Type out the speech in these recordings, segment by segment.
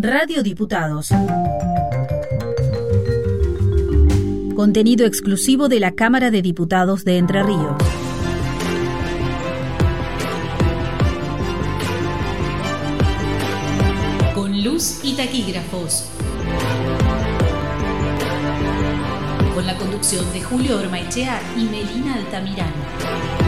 Radio Diputados. Contenido exclusivo de la Cámara de Diputados de Entre Ríos. Con luz y taquígrafos. Con la conducción de Julio Ormaechea y Melina Altamirano.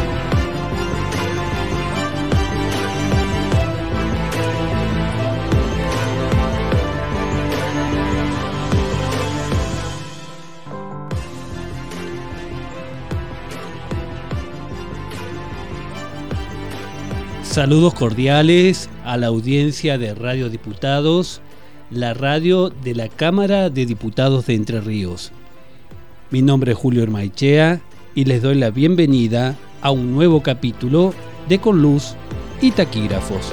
Saludos cordiales a la audiencia de Radio Diputados, la radio de la Cámara de Diputados de Entre Ríos. Mi nombre es Julio Hermaichea y les doy la bienvenida a un nuevo capítulo de Con Luz y Taquígrafos.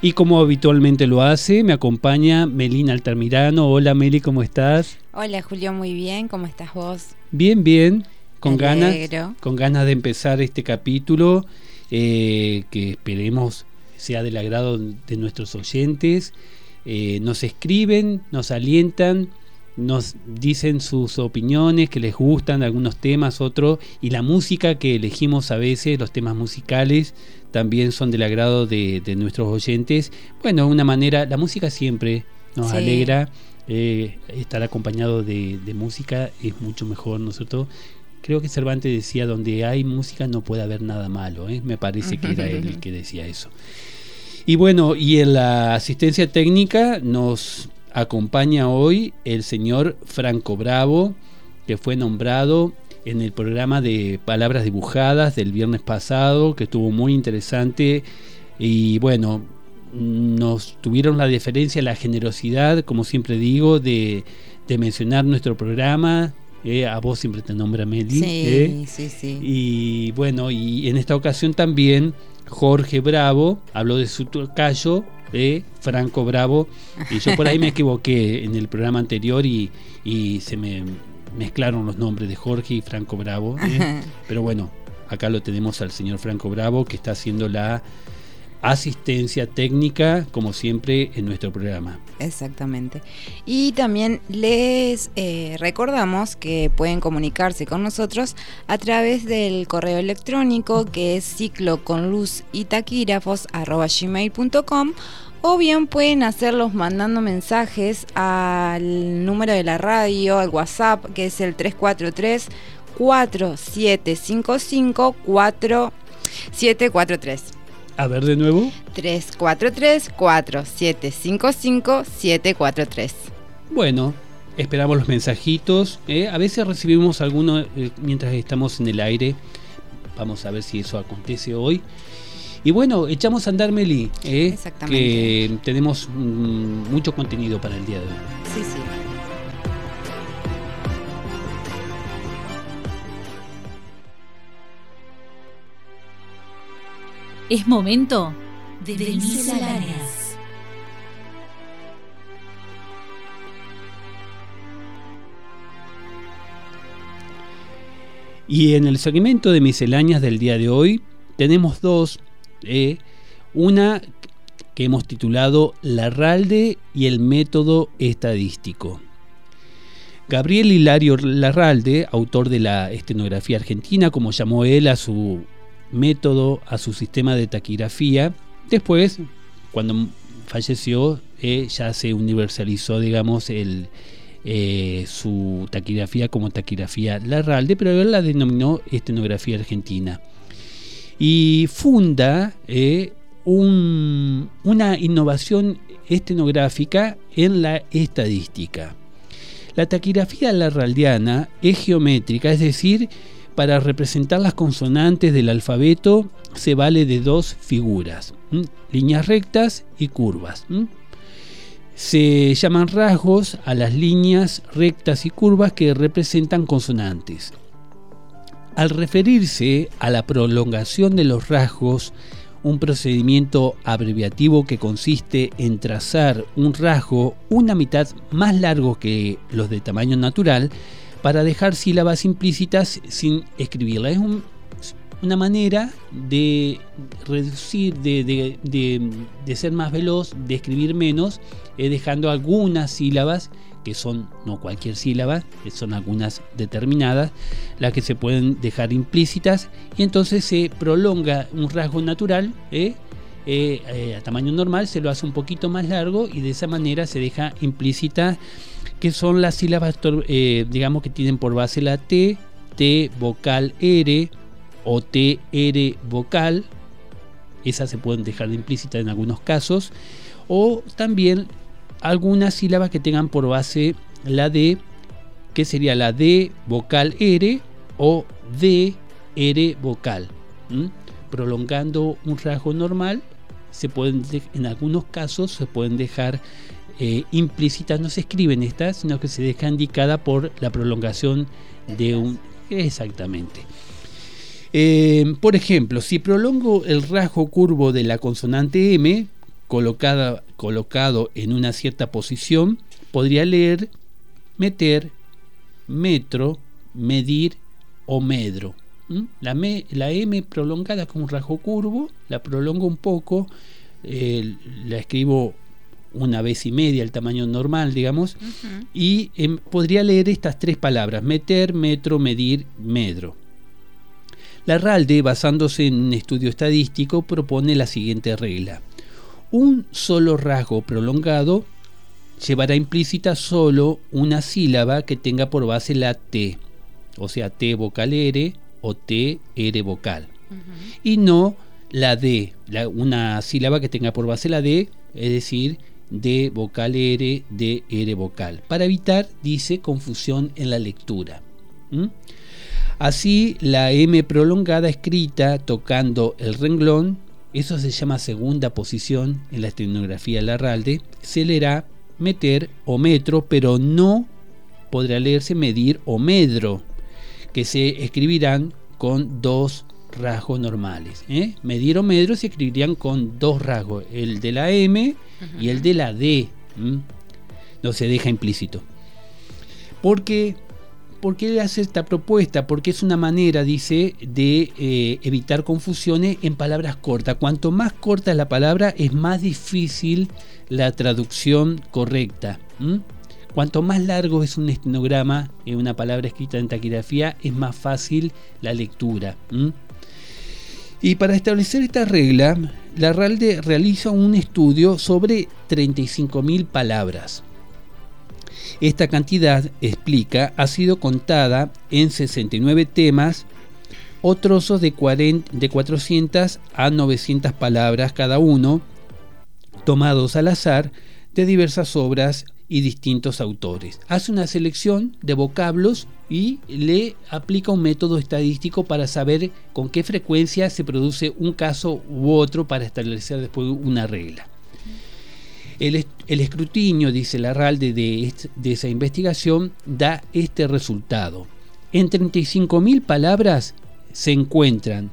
Y como habitualmente lo hace, me acompaña Melina Altamirano. Hola Meli, ¿cómo estás? Hola Julio, muy bien. ¿Cómo estás vos? Bien, bien con ganas, con ganas de empezar este capítulo eh, que esperemos sea del agrado de nuestros oyentes. Eh, nos escriben, nos alientan, nos dicen sus opiniones, que les gustan algunos temas, otros, y la música que elegimos a veces, los temas musicales, también son del agrado de, nuestros oyentes. Bueno, de una manera, la música siempre nos alegra. Eh, estar acompañado de, de, música es mucho mejor, ¿no es cierto? Creo que Cervantes decía, donde hay música no puede haber nada malo, ¿eh? me parece que era él el que decía eso. Y bueno, y en la asistencia técnica nos acompaña hoy el señor Franco Bravo, que fue nombrado en el programa de Palabras Dibujadas del viernes pasado, que estuvo muy interesante. Y bueno, nos tuvieron la deferencia, la generosidad, como siempre digo, de, de mencionar nuestro programa, eh, a vos siempre te nombra Meli. Sí, eh. sí, sí. Y bueno, y en esta ocasión también Jorge Bravo habló de su tocayo, eh, Franco Bravo, y yo por ahí me equivoqué en el programa anterior y, y se me mezclaron los nombres de Jorge y Franco Bravo. Eh. Pero bueno, acá lo tenemos al señor Franco Bravo que está haciendo la asistencia técnica, como siempre, en nuestro programa. Exactamente. Y también les eh, recordamos que pueden comunicarse con nosotros a través del correo electrónico que es ciclo y o bien pueden hacerlos mandando mensajes al número de la radio, al WhatsApp, que es el 343 4755 4743. A ver de nuevo. 343-4755-743. Bueno, esperamos los mensajitos. ¿eh? A veces recibimos algunos eh, mientras estamos en el aire. Vamos a ver si eso acontece hoy. Y bueno, echamos a andar, Meli. ¿eh? Exactamente. Que tenemos mm, mucho contenido para el día de hoy. Sí, sí. Es momento de, misceláneas. Y en el segmento de misceláneas del día de hoy tenemos dos. Eh, una que hemos titulado Larralde y el método estadístico. Gabriel Hilario Larralde, autor de la estenografía argentina, como llamó él a su método a su sistema de taquigrafía. Después, cuando falleció, eh, ya se universalizó, digamos, eh, su taquigrafía como taquigrafía Larralde, pero él la denominó estenografía argentina. Y funda eh, una innovación estenográfica en la estadística. La taquigrafía larraldiana es geométrica, es decir, para representar las consonantes del alfabeto se vale de dos figuras, líneas rectas y curvas. Se llaman rasgos a las líneas rectas y curvas que representan consonantes. Al referirse a la prolongación de los rasgos, un procedimiento abreviativo que consiste en trazar un rasgo una mitad más largo que los de tamaño natural, para dejar sílabas implícitas sin escribirlas. Es una manera de reducir, de, ser más veloz, de escribir menos, es dejando algunas sílabas, que son no cualquier sílaba, que son algunas determinadas, las que se pueden dejar implícitas, y entonces se prolonga un rasgo natural, ¿eh? Eh, eh, a tamaño normal, se lo hace un poquito más largo y de esa manera se deja implícita que son las sílabas, digamos, que tienen por base la T, T vocal R, o TR vocal, esas se pueden dejar de implícita en algunos casos, o también algunas sílabas que tengan por base la D, que sería la D vocal R o D R vocal. Prolongando un rasgo normal, se pueden en algunos casos se pueden dejar eh, implícitas, no se escriben estas, sino que se deja indicada por la prolongación de un... Exactamente. Eh, por ejemplo, si prolongo el rasgo curvo de la consonante M, colocada, colocado en una cierta posición, podría leer meter, metro, medir o medro. La, la, M prolongada con un rasgo curvo, la prolongo un poco, eh, la escribo una vez y media el tamaño normal, digamos, y em, podría leer estas tres palabras, meter, metro, medir, medro. La RALDE, basándose en un estudio estadístico, propone la siguiente regla. Un solo rasgo prolongado llevará implícita solo una sílaba que tenga por base la T, o sea, T vocal R o T R vocal, y no la D, una sílaba que tenga por base la D, es decir, D vocal R, D R vocal, para evitar, dice, confusión en la lectura. Así, la M prolongada escrita tocando el renglón, eso se llama segunda posición en la estenografía Larralde, se leerá meter o metro, pero no podrá leerse medir o medro, que se escribirán con dos rasgos normales. ¿eh? Medir o medro se escribirían con dos rasgos, el de la M y el de la D. No se deja implícito. Porque ¿Por qué hace esta propuesta? Porque es una manera, dice, de eh, evitar confusiones en palabras cortas. Cuanto más corta es la palabra, es más difícil la traducción correcta. Cuanto más largo es un estenograma en una palabra escrita en taquigrafía, es más fácil la lectura. Y para establecer esta regla, la RALDE realiza un estudio sobre 35.000 palabras. Esta cantidad, explica, ha sido contada en 69 temas o trozos de, 40, de 400 a 900 palabras cada uno, tomados al azar de diversas obras y distintos autores. Hace una selección de vocablos y le aplica un método estadístico para saber con qué frecuencia se produce un caso u otro para establecer después una regla. El, escrutinio, dice Larralde, de, de esa investigación da este resultado. En 35.000 palabras se encuentran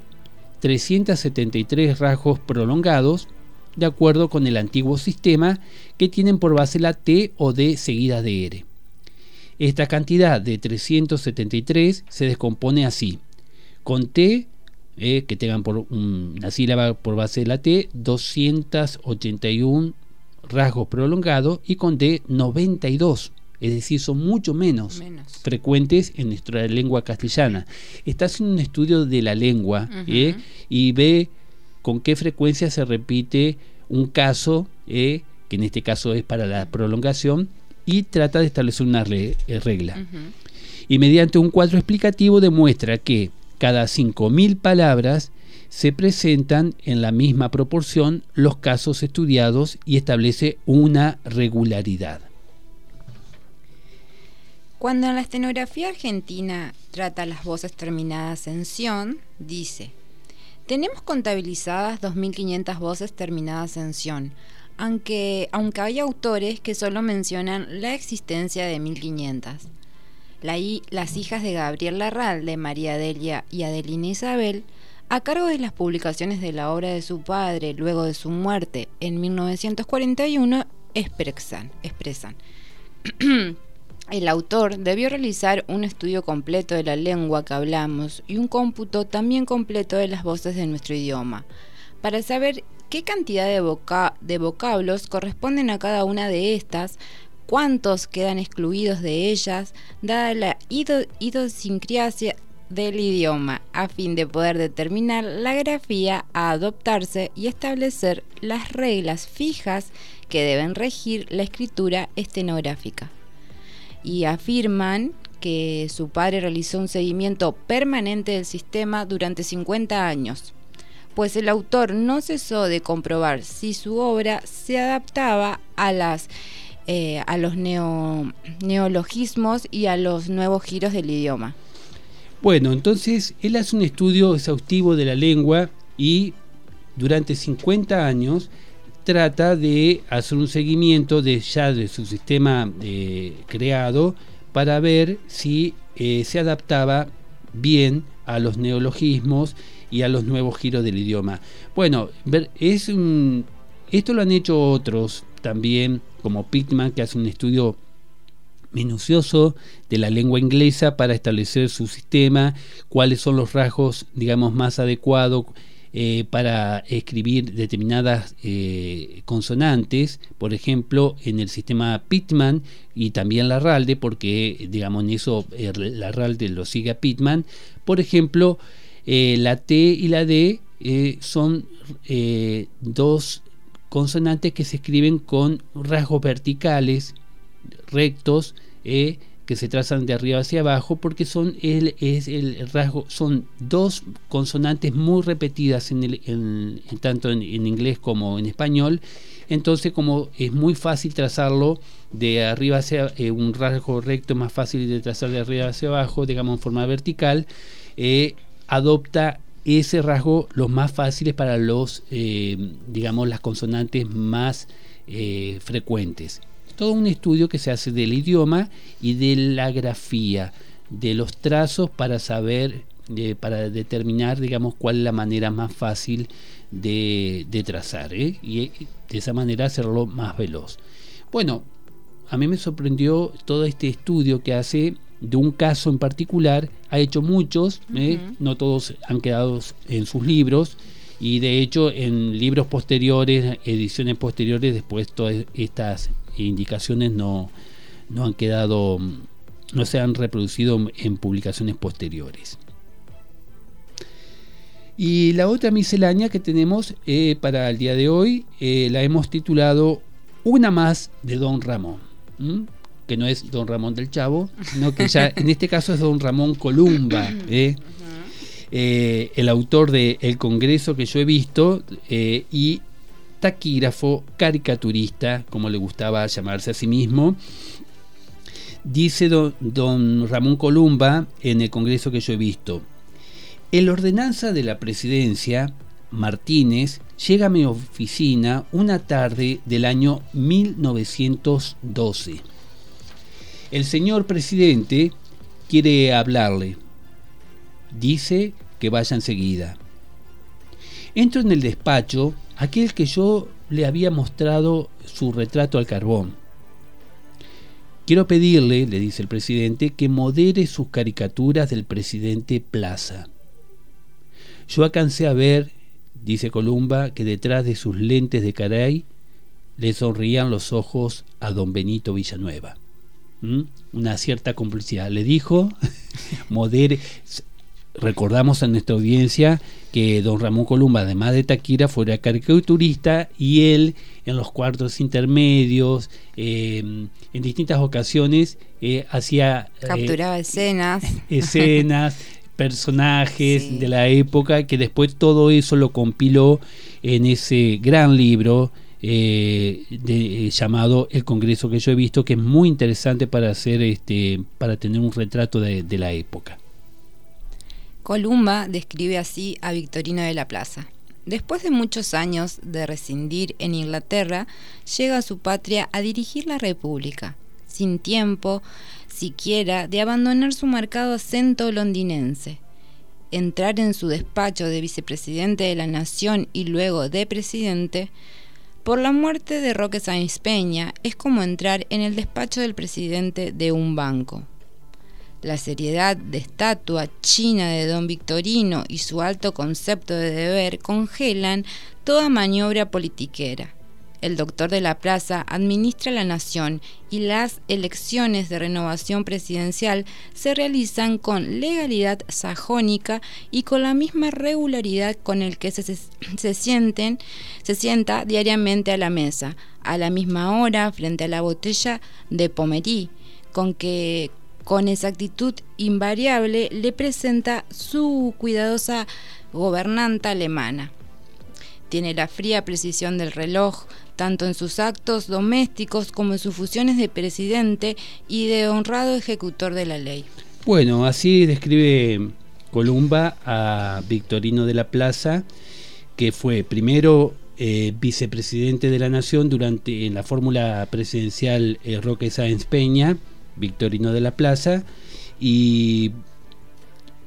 373 rasgos prolongados, de acuerdo con el antiguo sistema, que tienen por base la T o D seguida de R. Esta cantidad de 373 se descompone así. Con T, eh, que tengan por una sílaba por base de la T, 281 rasgos prolongados y con D 92. Es decir, son mucho menos, frecuentes en nuestra lengua castellana. Está haciendo un estudio de la lengua ¿eh? y ve con qué frecuencia se repite un caso, ¿eh? que en este caso es para la prolongación, y trata de establecer una eh, regla. Y mediante un cuadro explicativo demuestra que cada 5.000 palabras se presentan en la misma proporción los casos estudiados y establece una regularidad. Cuando en la estenografía argentina trata las voces terminadas en sion, dice, tenemos contabilizadas 2.500 voces terminadas en sion, aunque, aunque hay autores que solo mencionan la existencia de 1.500. las hijas de Gabriel Larral, María Delia y Adelina Isabel, a cargo de las publicaciones de la obra de su padre luego de su muerte en 1941, expresan, expresan el autor debió realizar un estudio completo de la lengua que hablamos y un cómputo también completo de las voces de nuestro idioma, para saber qué cantidad de, vocablos corresponden a cada una de estas, cuántos quedan excluidos de ellas, dada la idiosincrasia del idioma, a fin de poder determinar la grafía a adoptarse y establecer las reglas fijas que deben regir la escritura estenográfica. Y afirman que su padre realizó un seguimiento permanente del sistema durante 50 años, pues el autor no cesó de comprobar si su obra se adaptaba a las eh, a los neologismos y a los nuevos giros del idioma. Bueno, entonces él hace un estudio exhaustivo de la lengua y durante 50 años trata de hacer un seguimiento de ya de su sistema eh, creado para ver si eh, se adaptaba bien a los neologismos y a los nuevos giros del idioma. Bueno, es un, esto lo han hecho otros también, como Pittman, que hace un estudio minucioso de la lengua inglesa para establecer su sistema, cuáles son los rasgos, digamos, más adecuados eh, para escribir determinadas eh, consonantes, por ejemplo, en el sistema Pitman y también la RALDE, porque, digamos, en eso eh, la RALDE lo sigue a Pitman. Por ejemplo, la T y la D son dos consonantes que se escriben con rasgos verticales rectos que se trazan de arriba hacia abajo porque son el, es el rasgo son dos consonantes muy repetidas en, el, tanto en, inglés como en español. Entonces como es muy fácil trazarlo de arriba hacia eh, un rasgo recto más fácil de trazar de arriba hacia abajo digamos en forma vertical eh, adopta ese rasgo los más fáciles para los digamos las consonantes más frecuentes todo un estudio que se hace del idioma y de la grafía, de los trazos para saber, eh, para determinar, digamos, cuál es la manera más fácil de, trazar ¿eh? y eh, de esa manera hacerlo más veloz. Bueno, a mí me sorprendió todo este estudio que hace de un caso en particular, ha hecho muchos, no todos han quedado en sus libros, y de hecho en libros posteriores, ediciones posteriores, después todas estas indicaciones no, no han quedado, no se han reproducido en publicaciones posteriores. Y la otra miscelánea que tenemos eh, para el día de hoy eh, la hemos titulado Una más de Don Ramón, que no es Don Ramón del Chavo, sino que ya en este caso es Don Ramón Columba, ¿eh? el autor de El Congreso que yo he visto y taquígrafo, caricaturista, como le gustaba llamarse a sí mismo. Dice don, Ramón Columba en el Congreso que yo he visto, el ordenanza de la presidencia, Martínez, llega a mi oficina una tarde del año 1912. El señor presidente quiere hablarle. Dice que vaya enseguida. Entro en el despacho aquel que yo le había mostrado su retrato al carbón. Quiero pedirle, le dice el presidente, que modere sus caricaturas del presidente Plaza. Yo alcancé a ver, dice Columba, que detrás de sus lentes de caray le sonrían los ojos a don Benito Villanueva. ¿Mm? Una cierta complicidad. Le dijo, modere, recordamos a nuestra audiencia que don Ramón Columba, además de Taquira, fuera caricaturista y él en los cuartos intermedios, em, en distintas ocasiones, eh, hacía... Eh, Capturaba escenas. Escenas, personajes de la época, que después todo eso lo compiló en ese gran libro eh, llamado El Congreso que yo he visto, que es muy interesante para hacer este, para tener un retrato de la época. Columba describe así a Victorino de la Plaza. Después de muchos años de rescindir en Inglaterra, llega a su patria a dirigir la República, sin tiempo siquiera de abandonar su marcado acento londinense. Entrar en su despacho de vicepresidente de la Nación y luego de presidente, Por la muerte de Roque Sáenz Peña es como entrar en el despacho del presidente de un banco. La seriedad de estatua china de don Victorino y su alto concepto de deber congelan toda maniobra politiquera. El doctor de la plaza administra la nación y las elecciones de renovación presidencial se realizan con legalidad sajónica y con la misma regularidad con el que se, sienten, se sienta diariamente a la mesa, a la misma hora frente a la botella de Pomerí, con que con exactitud invariable le presenta su cuidadosa gobernanta alemana. Tiene la fría precisión del reloj, tanto en sus actos domésticos como en sus fusiones de presidente y de honrado ejecutor de la ley. Bueno, así describe Columba a Victorino de la Plaza, que fue primero eh, vicepresidente de la Nación durante en la fórmula presidencial eh, Roque Sáenz Peña, Victorino de la Plaza, y,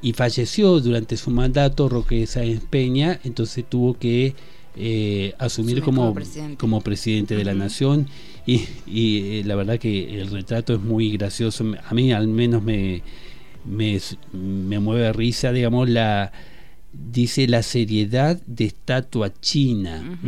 y falleció durante su mandato Roque Sáenz Peña, entonces tuvo que eh, asumir como, como presidente. de la nación y, y, eh, la verdad que el retrato es muy gracioso, a mí al menos me, me, me mueve risa, digamos, la dice la seriedad de estatua china.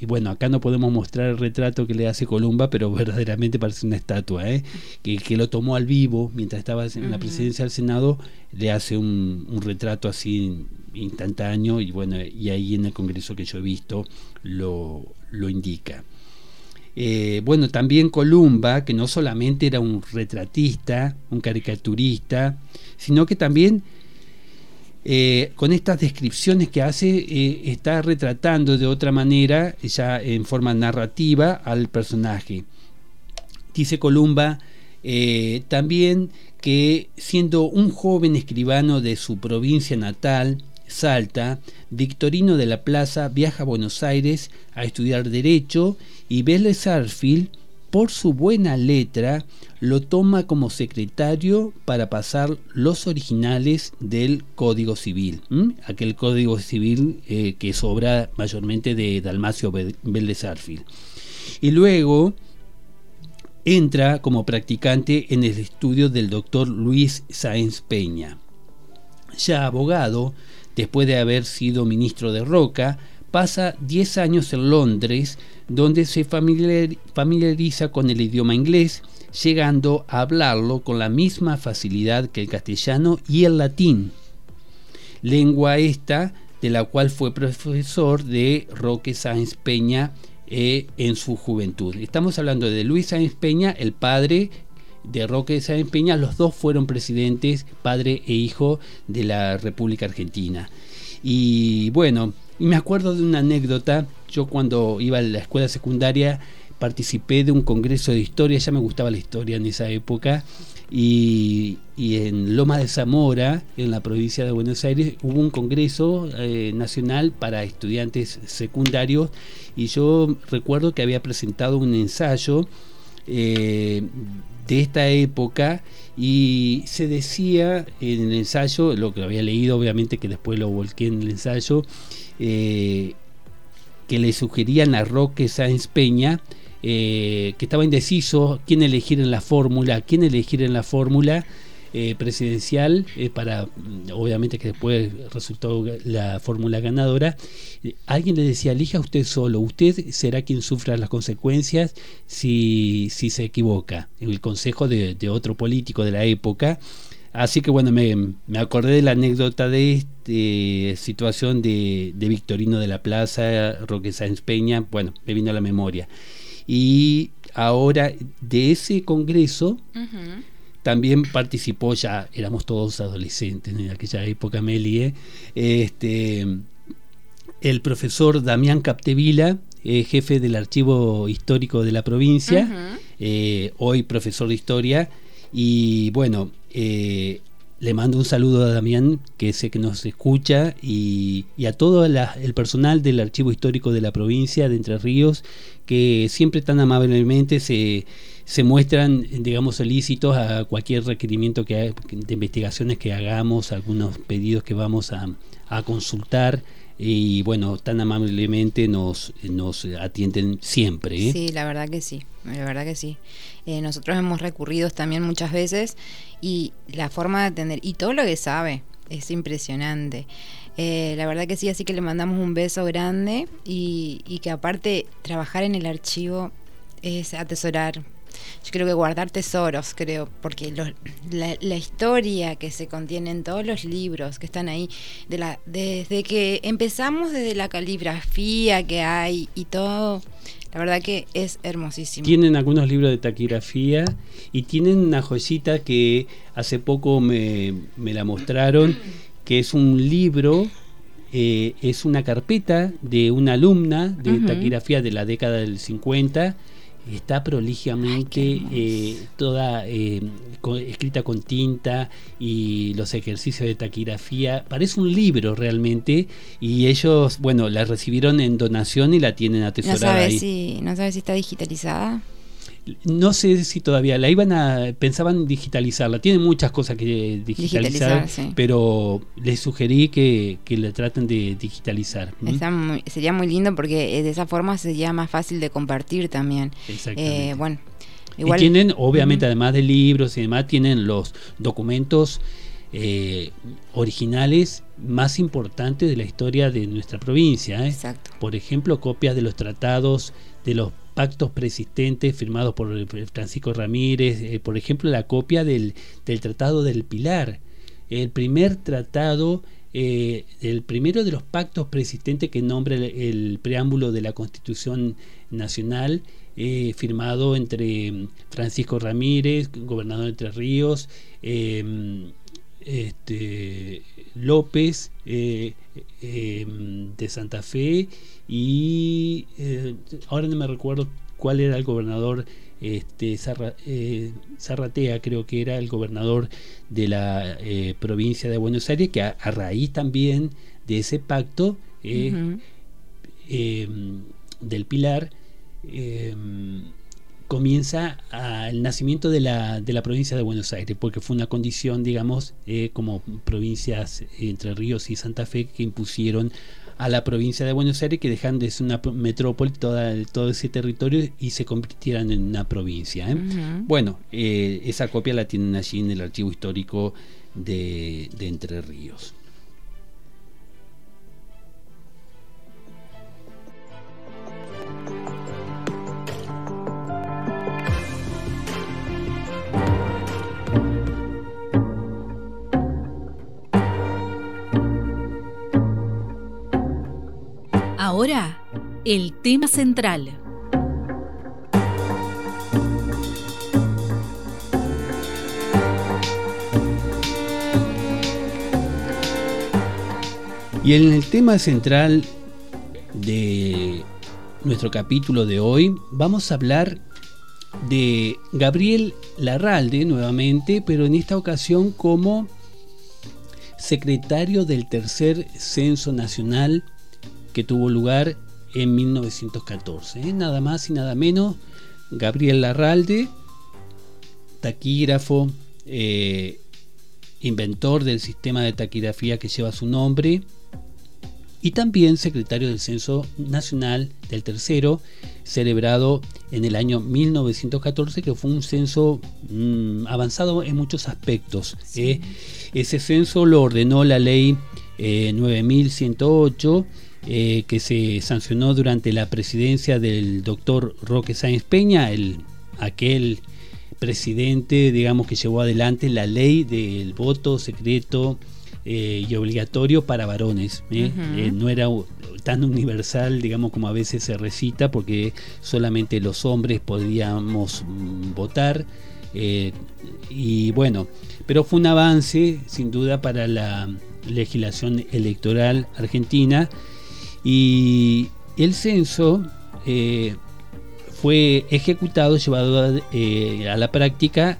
Y bueno, acá no podemos mostrar el retrato que le hace Columba, pero verdaderamente parece una estatua, ¿eh? que, lo tomó al vivo mientras estaba en la presidencia del Senado, le hace un, retrato así instantáneo y bueno, y ahí en el Congreso que yo he visto lo, lo indica. Eh, bueno, también Columba, que no solamente era un retratista, un caricaturista, sino que también eh, con estas descripciones que hace, eh, está retratando de otra manera, ya en forma narrativa, al personaje. Dice Columba eh, también que siendo un joven escribano de su provincia natal, Salta, Victorino de la Plaza viaja a Buenos Aires a estudiar Derecho y Vélez Sarfield por su buena letra, lo toma como secretario para pasar los originales del Código Civil, aquel Código Civil eh, que sobra mayormente de Dalmacio Vélez Y luego entra como practicante en el estudio del doctor Luis Sáenz Peña. Ya abogado, después de haber sido ministro de Roca, pasa 10 años en Londres, donde se familiariza con el idioma inglés, llegando a hablarlo con la misma facilidad que el castellano y el latín, lengua esta de la cual fue profesor de Roque Sáenz Peña eh, en su juventud. Estamos hablando de Luis Sáenz Peña, el padre de Roque Sáenz Peña, los dos fueron presidentes, padre e hijo de la República Argentina. Y bueno, me acuerdo de una anécdota, yo cuando iba a la escuela secundaria participé de un congreso de historia, ya me gustaba la historia en esa época, y, en Loma de Zamora, en la provincia de Buenos Aires, hubo un congreso eh, nacional para estudiantes secundarios, y yo recuerdo que había presentado un ensayo eh, de esta época y se decía en el ensayo, lo que había leído obviamente que después lo volqué en el ensayo, eh, que le sugerían a Roque Sáenz Peña eh, que estaba indeciso quién elegir en la fórmula, quién elegir en la fórmula eh, presidencial para, obviamente que después resultó la fórmula ganadora. alguien le decía, elija usted solo, usted será quien sufra las consecuencias si, si se equivoca. El consejo de, otro político de la época. Así que bueno, me, me acordé de la anécdota de esta situación de, de, Victorino de la Plaza, Roque Sáenz Peña, bueno, me vino a la memoria. Y ahora de ese congreso también participó, ya éramos todos adolescentes en aquella época, Melie, este, el profesor Damián Captevila, eh, jefe del archivo histórico de la provincia, eh, hoy profesor de historia, y bueno, eh, le mando un saludo a Damián, que sé que nos escucha, y, a todo el personal del Archivo Histórico de la provincia de Entre Ríos, que siempre tan amablemente se, se muestran, digamos, solícitos a cualquier requerimiento que de investigaciones que hagamos, algunos pedidos que vamos a, consultar y bueno, tan amablemente nos, nos atienden siempre. ¿eh? Sí, la verdad que sí, la verdad que sí. Eh, nosotros hemos recurrido también muchas veces y la forma de atender y todo lo que sabe es impresionante. Eh, la verdad que sí, así que le mandamos un beso grande y, y que aparte trabajar en el archivo es atesorar yo creo que guardar tesoros, creo, porque la, historia que se contiene en todos los libros que están ahí, de la, desde que empezamos desde la caligrafía que hay y todo, la verdad que es hermosísimo. Tienen algunos libros de taquigrafía y tienen una joyita que hace poco me, la mostraron, que es un libro eh, es una carpeta de una alumna de taquigrafía de la década del 50 está prolijamente eh, toda eh, escrita con tinta y los ejercicios de taquigrafía. Parece un libro realmente y ellos, bueno, la recibieron en donación y la tienen atesorada. No Si, no sabes si está digitalizada. No sé si todavía la iban a pensaban digitalizarla. Tiene muchas cosas que digitalizar, pero les sugerí que, que la traten de digitalizar. sería muy lindo porque eh, de esa forma sería más fácil de compartir también. Exactamente. Eh, bueno, igual, y tienen, obviamente, además de libros y demás, tienen los documentos eh, originales más importantes de la historia de nuestra provincia. Exacto. Por ejemplo, copias de los tratados de los pactos persistentes firmados por Francisco Ramírez, eh, por ejemplo la copia del, Tratado del Pilar, el primer tratado, eh, el primero de los pactos persistentes que nombra el, preámbulo de la Constitución Nacional, eh, firmado entre Francisco Ramírez, gobernador de Entre Ríos, este, López de Santa Fe y eh, ahora no me recuerdo cuál era el gobernador, este, eh, Zarratea creo que era el gobernador de la eh, provincia de Buenos Aires, que a, raíz también de ese pacto del Pilar, comienza el nacimiento de la, de la provincia de Buenos Aires, porque fue una condición, digamos, como provincias Entre Ríos y Santa Fe que impusieron a la provincia de Buenos Aires que dejan de ser una metrópoli toda, todo ese territorio y se convirtieran en una provincia. ¿eh? Bueno, eh, esa copia la tienen allí en el archivo histórico de, de Entre Ríos. Ahora, el tema central. Y en el tema central de nuestro capítulo de hoy vamos a hablar de Gabriel Larralde nuevamente, pero en esta ocasión como secretario del tercer Censo Nacional que tuvo lugar en 1914. ¿eh? Nada más y nada menos, Gabriel Larralde, taquígrafo, eh, inventor del sistema de taquigrafía que lleva su nombre, y también secretario del Censo Nacional del Tercero, celebrado en el año 1914, que fue un censo mm, avanzado en muchos aspectos. ¿eh? Ese censo lo ordenó la ley 9108 eh, que se sancionó durante la presidencia del doctor Roque Sáenz Peña, el, aquel presidente, digamos, que llevó adelante la ley del voto secreto eh, y obligatorio para varones. ¿eh? no era tan universal, digamos, como a veces se recita, porque solamente los hombres podíamos mm, votar. y bueno, pero fue un avance, sin duda, para la legislación electoral argentina y el censo eh, fue ejecutado, llevado eh, a, la práctica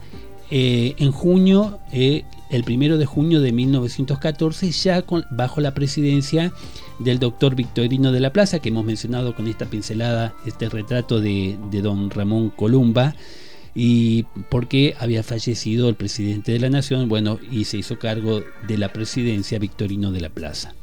eh, en junio, el primero de junio de 1914, ya bajo la presidencia del doctor Victorino de la Plaza, que hemos mencionado con esta pincelada, este retrato de, de don Ramón Columba, y porque había fallecido el presidente de la nación, bueno, y se hizo cargo de la presidencia Victorino de la Plaza.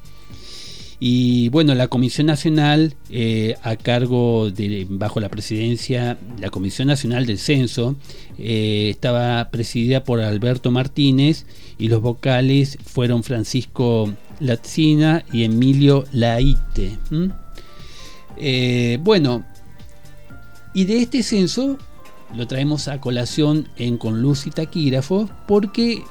Y bueno, la Comisión Nacional, eh, a cargo de, bajo la presidencia, la Comisión Nacional del Censo, eh, estaba presidida por Alberto Martínez y los vocales fueron Francisco Latzina y Emilio Laite. Eh, bueno, y de este censo lo traemos a colación en Con Luz y Taquígrafo porque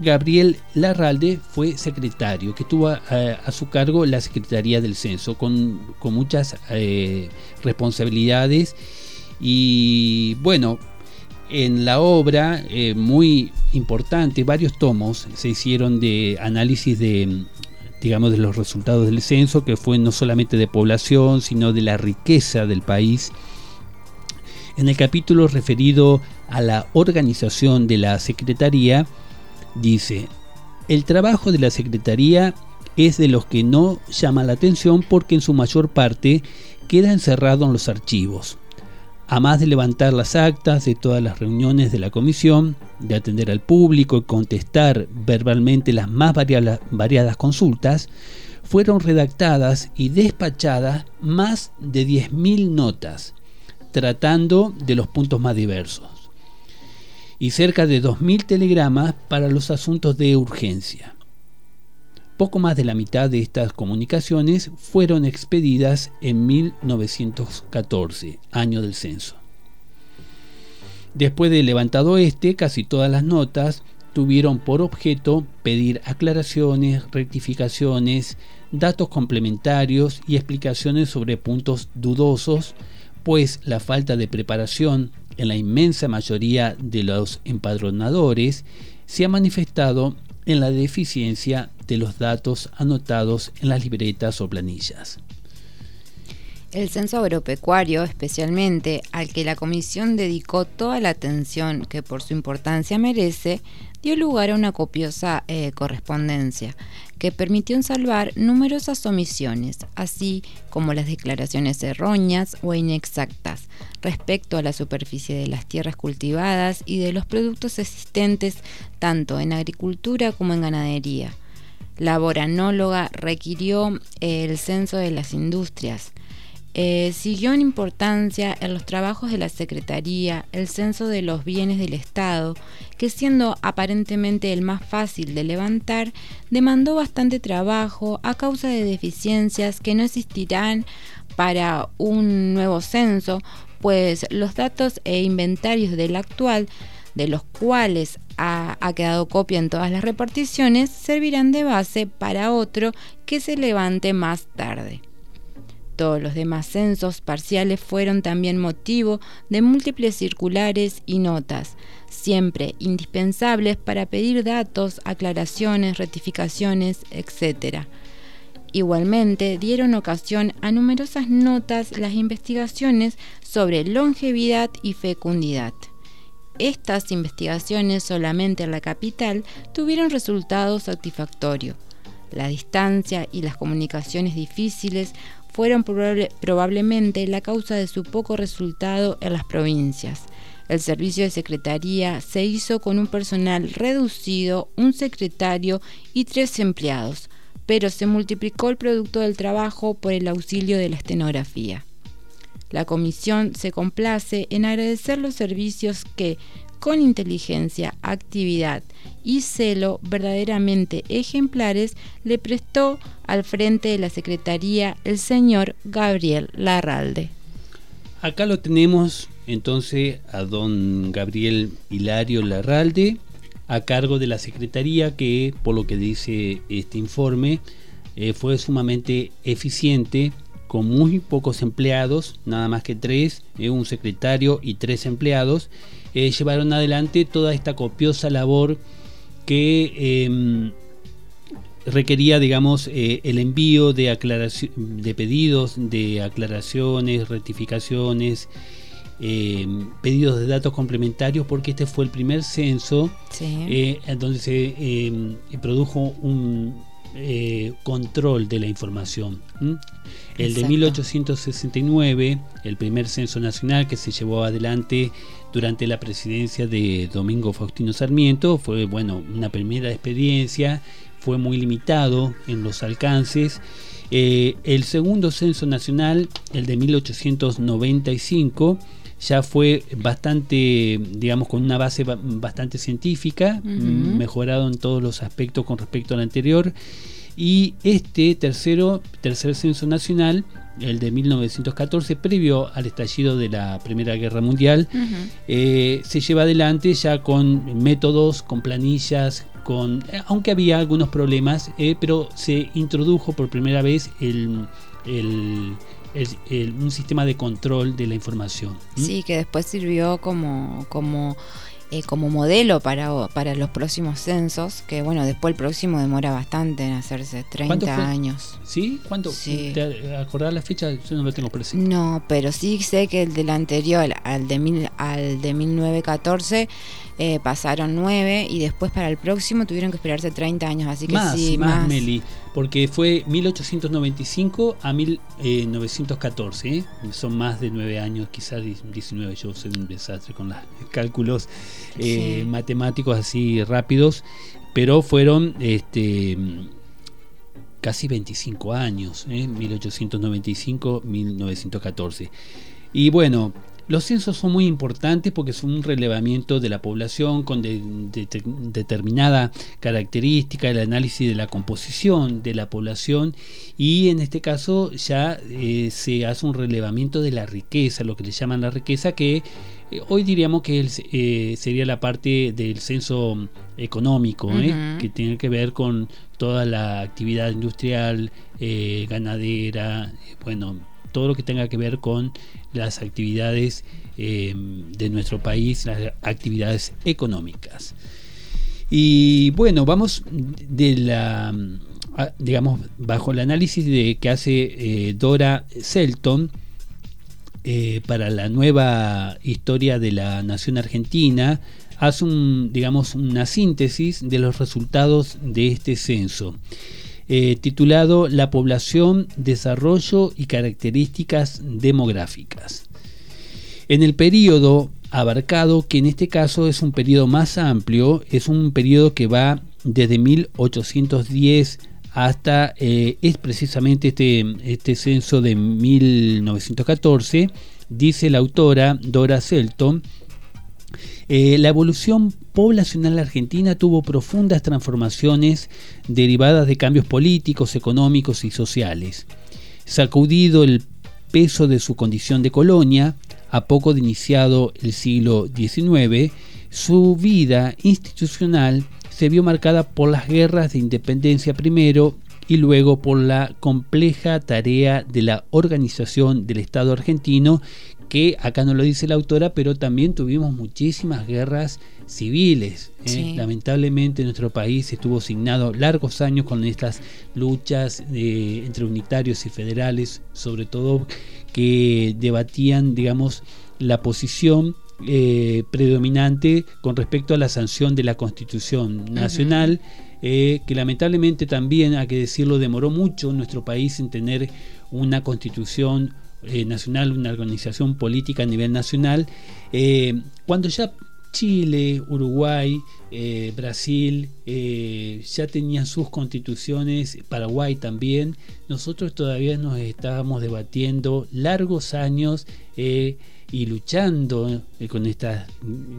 Gabriel Larralde fue secretario, que tuvo a, su cargo la Secretaría del Censo, con, muchas eh, responsabilidades. Y bueno, en la obra, eh, muy importante, varios tomos se hicieron de análisis de, digamos, de los resultados del censo, que fue no solamente de población, sino de la riqueza del país. En el capítulo referido a la organización de la Secretaría, dice, el trabajo de la Secretaría es de los que no llama la atención porque en su mayor parte queda encerrado en los archivos. A más de levantar las actas de todas las reuniones de la comisión, de atender al público y contestar verbalmente las más variadas consultas, fueron redactadas y despachadas más de 10.000 notas, tratando de los puntos más diversos y cerca de 2.000 telegramas para los asuntos de urgencia. Poco más de la mitad de estas comunicaciones fueron expedidas en 1914, año del censo. Después de levantado este, casi todas las notas tuvieron por objeto pedir aclaraciones, rectificaciones, datos complementarios y explicaciones sobre puntos dudosos, pues la falta de preparación en la inmensa mayoría de los empadronadores se ha manifestado en la deficiencia de los datos anotados en las libretas o planillas. El censo agropecuario, especialmente al que la Comisión dedicó toda la atención que por su importancia merece, dio lugar a una copiosa eh, correspondencia que permitió salvar numerosas omisiones, así como las declaraciones erróneas o inexactas respecto a la superficie de las tierras cultivadas y de los productos existentes tanto en agricultura como en ganadería. La boranóloga requirió el censo de las industrias, eh, siguió en importancia en los trabajos de la Secretaría el censo de los bienes del Estado, que siendo aparentemente el más fácil de levantar, demandó bastante trabajo a causa de deficiencias que no existirán para un nuevo censo, pues los datos e inventarios del actual, de los cuales ha, ha, quedado copia en todas las reparticiones, servirán de base para otro que se levante más tarde. Todos los demás censos parciales fueron también motivo de múltiples circulares y notas, siempre indispensables para pedir datos, aclaraciones, rectificaciones, etc. Igualmente dieron ocasión a numerosas notas las investigaciones sobre longevidad y fecundidad. Estas investigaciones solamente en la capital tuvieron resultados satisfactorios. La distancia y las comunicaciones difíciles fueron probablemente la causa de su poco resultado en las provincias. El servicio de secretaría se hizo con un personal reducido, un secretario y tres empleados, pero se multiplicó el producto del trabajo por el auxilio de la estenografía. La comisión se complace en agradecer los servicios que, con inteligencia, actividad y celo verdaderamente ejemplares, le prestó al frente de la Secretaría el señor Gabriel Larralde. Acá lo tenemos entonces a don Gabriel Hilario Larralde a cargo de la Secretaría que, por lo que dice este informe, eh, fue sumamente eficiente con muy pocos empleados, nada más que tres, eh, un secretario y tres empleados, eh, llevaron adelante toda esta copiosa labor que em, requería, digamos, eh, el envío de, de pedidos de aclaraciones, rectificaciones, em, pedidos de datos complementarios, porque este fue el primer censo eh, donde se em, produjo un control de la información. El de 1869, el primer censo nacional que se llevó adelante durante la presidencia de Domingo Faustino Sarmiento. Fue, bueno, una primera experiencia fue muy limitado en los alcances. Eh, el segundo censo nacional, el de 1895, ya fue bastante, digamos, con una base bastante científica, mejorado en todos los aspectos con respecto al anterior. Y este tercero, tercer censo nacional, el de 1914, previo al estallido de la Primera Guerra Mundial, eh, se lleva adelante ya con métodos, con planillas, con, aunque había algunos problemas, eh, pero se introdujo por primera vez el, un sistema de control de la información. Sí, que después sirvió como, como eh, como modelo para, para los próximos censos, que bueno, después el próximo demora bastante en hacerse, 30 años. ¿Sí? ¿Cuánto? ¿Te acordás la fecha? Yo no lo tengo presente. No, pero sí sé que el del anterior, al de, mil, al de 1914, eh, pasaron 9 y después para el próximo tuvieron que esperarse 30 años, así que más, sí, más. Meli, porque fue 1895 a 1914, ¿eh? son más de 9 años, quizás 19, yo soy un desastre con los cálculos eh, matemáticos así rápidos, pero fueron este casi 25 años, 1895-1914. Y bueno, los censos son muy importantes porque son un relevamiento de la población con determinada característica, el análisis de la composición de la población y en este caso ya eh, se hace un relevamiento de la riqueza, lo que le llaman la riqueza, que eh, hoy diríamos que eh, sería la parte del censo económico, que tiene que ver con toda la actividad industrial, ganadera, bueno, todo lo que tenga que ver con las actividades eh, de nuestro país, las actividades económicas. Y bueno, vamos de la, digamos, bajo el análisis de, que hace eh, Dora Selton eh, para la nueva historia de la nación argentina, hace un, digamos, una síntesis de los resultados de este censo. Eh, titulado La población, desarrollo y características demográficas. En el periodo abarcado, que en este caso es un periodo más amplio, es un periodo que va desde 1810 hasta, eh, es precisamente este, este censo de 1914, dice la autora Dora Selton, eh, la evolución poblacional argentina tuvo profundas transformaciones derivadas de cambios políticos, económicos y sociales. Sacudido el peso de su condición de colonia, a poco de iniciado el siglo XIX, su vida institucional se vio marcada por las guerras de independencia primero y luego por la compleja tarea de la organización del Estado argentino que acá no lo dice la autora, pero también tuvimos muchísimas guerras civiles. ¿eh? Lamentablemente nuestro país estuvo asignado largos años con estas luchas eh, entre unitarios y federales, sobre todo que debatían, digamos, la posición eh, predominante con respecto a la sanción de la Constitución Nacional, que lamentablemente también, hay que decirlo, demoró mucho nuestro país en tener una constitución eh, nacional, una organización política a nivel nacional, eh, cuando ya Chile, Uruguay, eh, Brasil ya tenían sus constituciones, Paraguay también, nosotros todavía nos estábamos debatiendo largos años y luchando con estas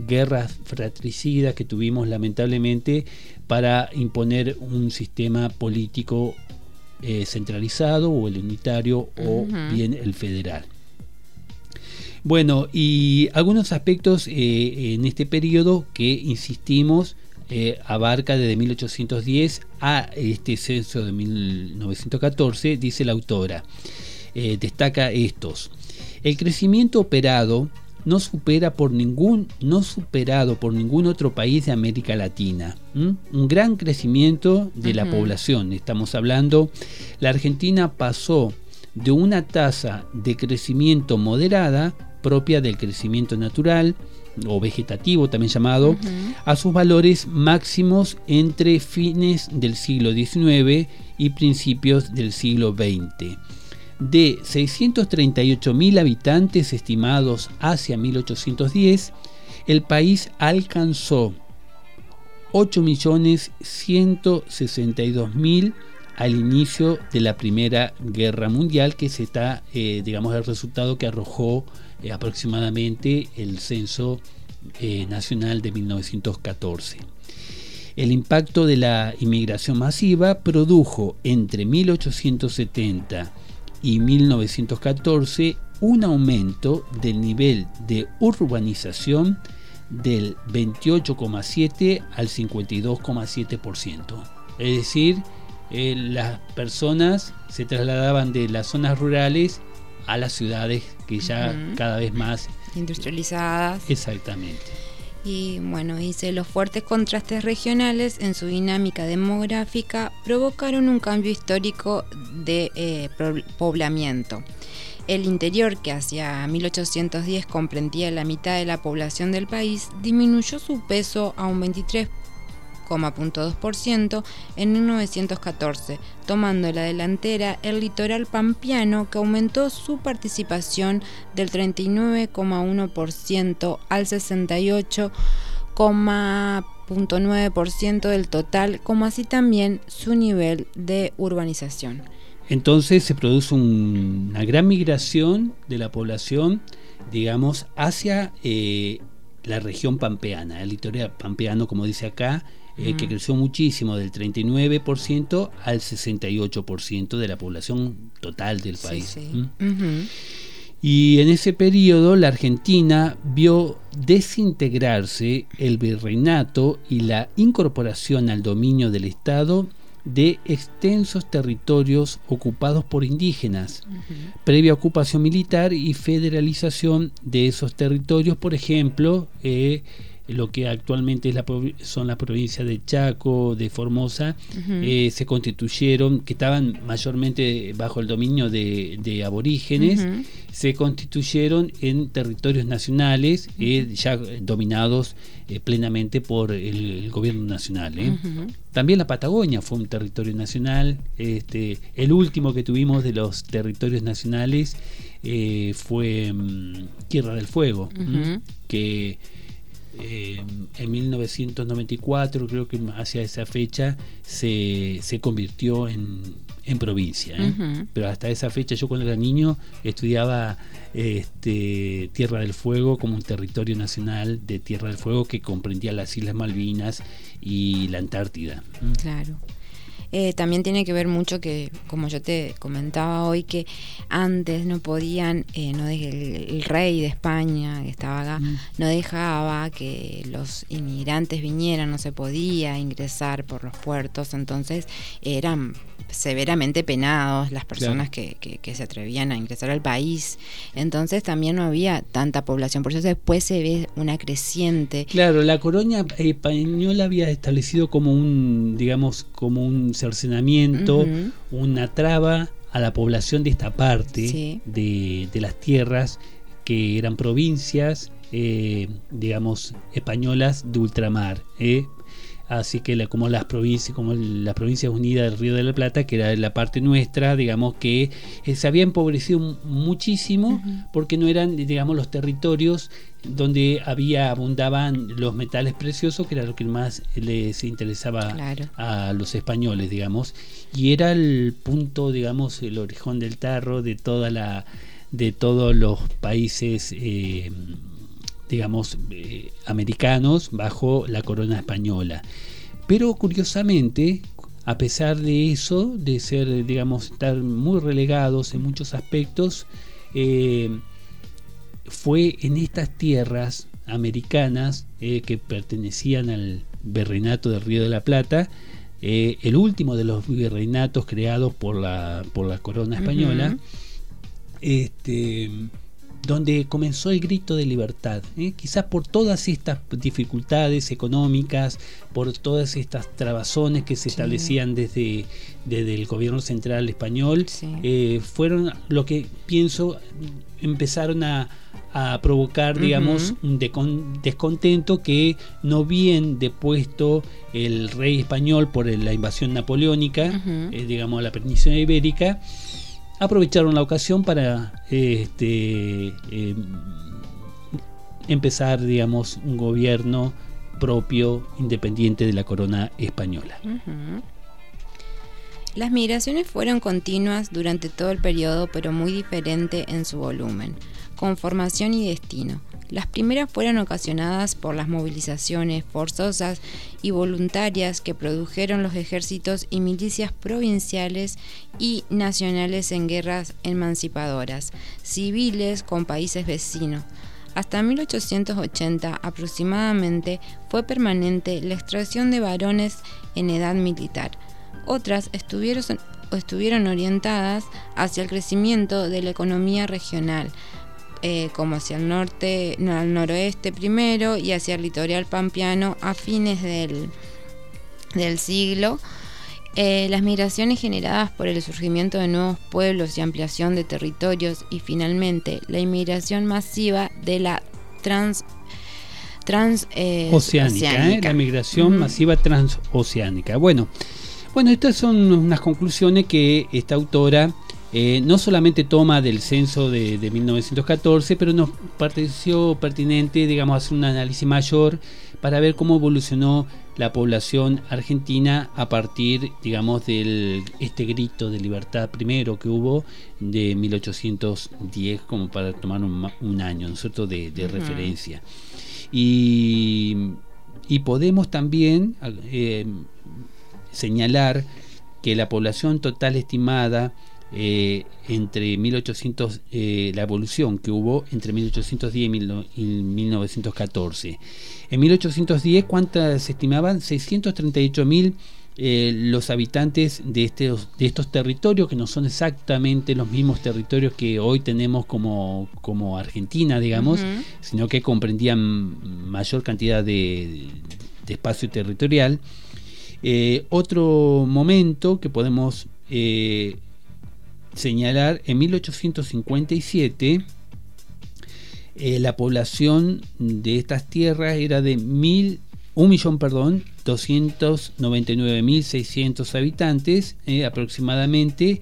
guerras fratricidas que tuvimos lamentablemente para imponer un sistema político eh, centralizado o el unitario o bien el federal. Bueno, y algunos aspectos eh, en este periodo que, insistimos, eh, abarca desde 1810 a este censo de 1914, dice la autora. destaca estos. El crecimiento operado no supera por ningún no superado por ningún otro país de América Latina. Un gran crecimiento de la población. Estamos hablando, la Argentina pasó de una tasa de crecimiento moderada propia del crecimiento natural o vegetativo también llamado, a sus valores máximos entre fines del siglo XIX y principios del siglo XX de 638.000 habitantes estimados hacia 1810, el país alcanzó 8.162.000 al inicio de la Primera Guerra Mundial, que se está, eh, el resultado que arrojó eh, aproximadamente el censo eh, nacional de 1914. El impacto de la inmigración masiva produjo entre 1870 y 1914 un aumento del nivel de urbanización del 28,7 al 52,7%. Es decir, eh, las personas se trasladaban de las zonas rurales a las ciudades que ya cada vez más industrializadas. Exactamente. Y bueno, dice, los fuertes contrastes regionales en su dinámica demográfica provocaron un cambio histórico de eh, poblamiento. El interior, que hacia 1810 comprendía la mitad de la población del país, disminuyó su peso a un 23,2% en 1914, tomando la delantera el litoral pampeano que aumentó su participación del 39,1% al 68,9% del total, como así también su nivel de urbanización. Entonces se produce una gran migración de la población, digamos, hacia eh, la región pampeana, el litoral pampeano, como dice acá, eh, que creció muchísimo, del 39% al 68% de la población total del país. Y en ese periodo la Argentina vio desintegrarse el virreinato y la incorporación al dominio del Estado de extensos territorios ocupados por indígenas, previa ocupación militar y federalización de esos territorios, por ejemplo, eh, lo que actualmente es la, son las provincias de Chaco, de Formosa, eh, se constituyeron, que estaban mayormente bajo el dominio de, aborígenes, se constituyeron en territorios nacionales, eh, ya dominados eh, plenamente por el, gobierno nacional. También la Patagonia fue un territorio nacional, este, el último que tuvimos de los territorios nacionales fue mm, Tierra del Fuego, que eh, en 1994, creo que hacia esa fecha, se, se convirtió en, en provincia. ¿eh? Pero hasta esa fecha, yo cuando era niño estudiaba este, Tierra del Fuego como un territorio nacional de Tierra del Fuego que comprendía las Islas Malvinas y la Antártida. Claro. Eh, también tiene que ver mucho que, como yo te comentaba hoy, que antes no podían, eh, no el, rey de España que estaba acá, mm. no dejaba que los inmigrantes vinieran, no se podía ingresar por los puertos, entonces eran severamente penados las personas que, que, se atrevían a ingresar al país. Entonces también no había tanta población, por eso después se ve una creciente. Claro, la colonia española había establecido como un, digamos, como un cercenamiento, una traba a la población de esta parte de, de, las tierras que eran provincias, eh, digamos, españolas de ultramar. ¿eh? Así que como las provincias como las provincias unidas del Río de la Plata que era la parte nuestra digamos que eh, se había empobrecido muchísimo porque no eran digamos los territorios donde había abundaban los metales preciosos que era lo que más les interesaba a los españoles digamos. Y era el punto digamos el orejón del tarro de toda la de todos los países eh, digamos, eh, americanos bajo la corona española. Pero curiosamente, a pesar de eso, de ser, digamos, estar muy relegados en muchos aspectos, eh, fue en estas tierras americanas eh, que pertenecían al virreinato del Río de la Plata, el último de los virreinatos creados por la, por la corona española, este, donde comenzó el grito de libertad. ¿eh? Quizás por todas estas dificultades económicas, por todas estas trabazones que se establecían desde, desde, el gobierno central español, eh, fueron lo que pienso empezaron a, provocar, digamos, un descontento que no bien depuesto el rey español por la invasión napoleónica, eh, digamos, la península ibérica, aprovecharon la ocasión para este, em, empezar, digamos, un gobierno propio, independiente de la corona española. Las migraciones fueron continuas durante todo el periodo, pero muy diferente en su volumen, conformación y destino. Las primeras fueron ocasionadas por las movilizaciones forzosas y voluntarias que produjeron los ejércitos y milicias provinciales y nacionales en guerras emancipadoras, civiles con países vecinos. Hasta 1880 aproximadamente fue permanente la extracción de varones en edad militar. Otras estuvieron, estuvieron orientadas hacia el crecimiento de la economía regional, eh, como hacia el norte, al noroeste primero y hacia el litoral pampeano a fines del, del siglo. Eh, las migraciones generadas por el surgimiento de nuevos pueblos y ampliación de territorios y finalmente la inmigración masiva de la trans trans eh, oceánica, la migración masiva transoceánica. Bueno, bueno, estas son unas conclusiones que esta autora eh, no solamente toma del censo de, 1914, pero nos pareció pertinente, digamos, hacer un análisis mayor para ver cómo evolucionó la población argentina a partir, digamos, de este grito de libertad primero que hubo de 1810, como para tomar un, año, ¿no de, de referencia. Y, podemos también eh, señalar que la población total estimada eh, entre 1800, eh, la evolución que hubo entre 1810 y, 1914. En 1810, ¿cuántas se estimaban? 638 mil eh, los habitantes de estos, de estos territorios, que no son exactamente los mismos territorios que hoy tenemos como, como Argentina, digamos, sino que comprendían mayor cantidad de, de espacio territorial. otro momento que podemos señalar, en 1857 eh, la población de estas tierras era de mil, millón, perdón, 299.600 habitantes eh, aproximadamente.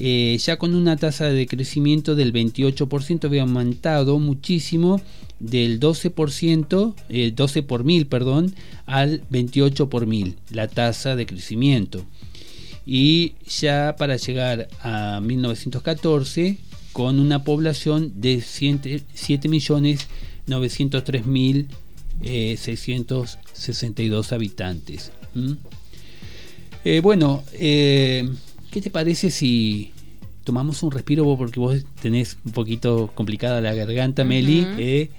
Eh, ya con una tasa de crecimiento del 28% había aumentado muchísimo del 12%, 12 por mil, perdón, al 28 por mil, la tasa de crecimiento y ya para llegar a 1914 con una población de 7.903.662 habitantes. Eh, bueno, eh, ¿qué te parece si tomamos un respiro porque vos tenés un poquito complicada la garganta, Meli? Eh,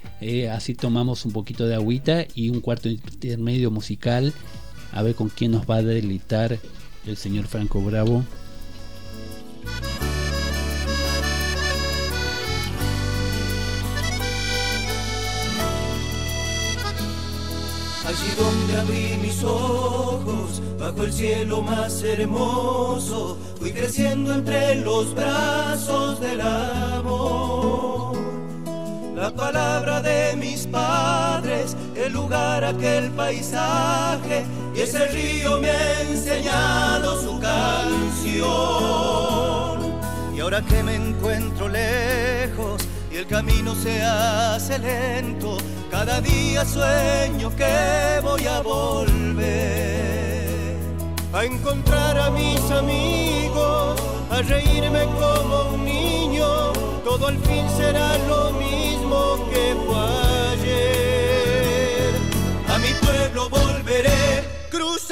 así tomamos un poquito de agüita y un cuarto intermedio musical a ver con quién nos va a deleitar el señor Franco Bravo. Allí donde abrí mis ojos, bajo el cielo más hermoso, fui creciendo entre los brazos del amor. La palabra de mis padres, el lugar, aquel paisaje, y ese río me ha enseñado su canción. Y ahora que me encuentro lejos y el camino se hace lento, cada día sueño que voy a volver. A encontrar a mis amigos, a reírme como un todo al fin será lo mismo que fue ayer. A mi pueblo volveré cruzando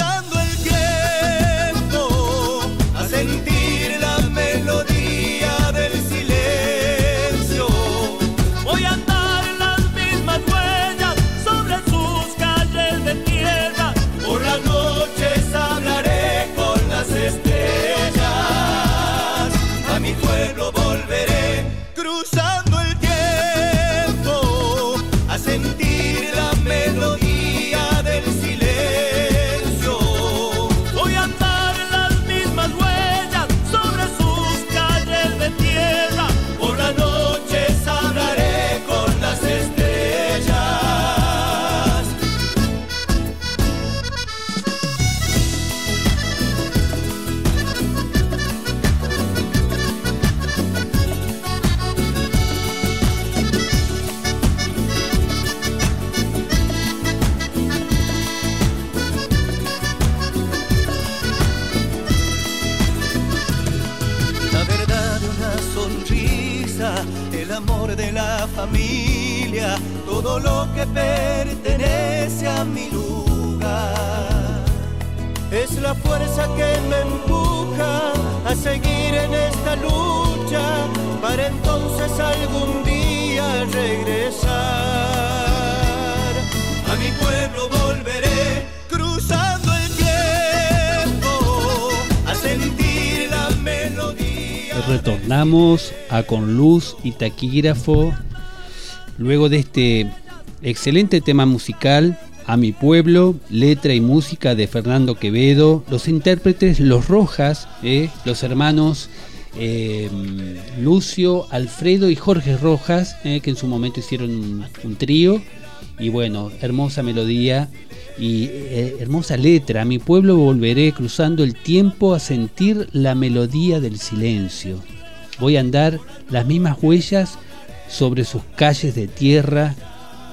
Con Luz y Taquígrafo. Luego de este excelente tema musical, A mi pueblo, letra y música de Fernando Quevedo, los intérpretes Los Rojas, eh, los hermanos eh, Lucio, Alfredo y Jorge Rojas, eh, que en su momento hicieron un, trío. Y bueno, hermosa melodía y hermosa letra. A mi pueblo volveré cruzando el tiempo a sentir la melodía del silencio. Voy a andar las mismas huellas sobre sus calles de tierra.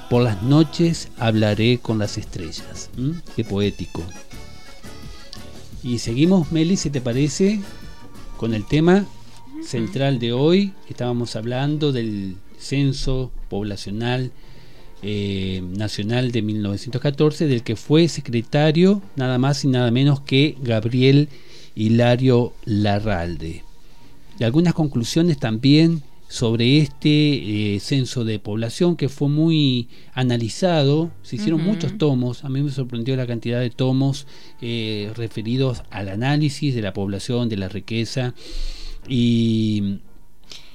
Por las noches hablaré con las estrellas. ¿Mm? Qué poético. Y seguimos, Meli, si te parece, con el tema central de hoy. Estábamos hablando del censo poblacional eh, nacional de 1914, del que fue secretario nada más y nada menos que Gabriel Hilario Larralde. Y algunas conclusiones también sobre este eh, censo de población que fue muy analizado, se hicieron muchos tomos, a mí me sorprendió la cantidad de tomos eh, referidos al análisis de la población, de la riqueza. Y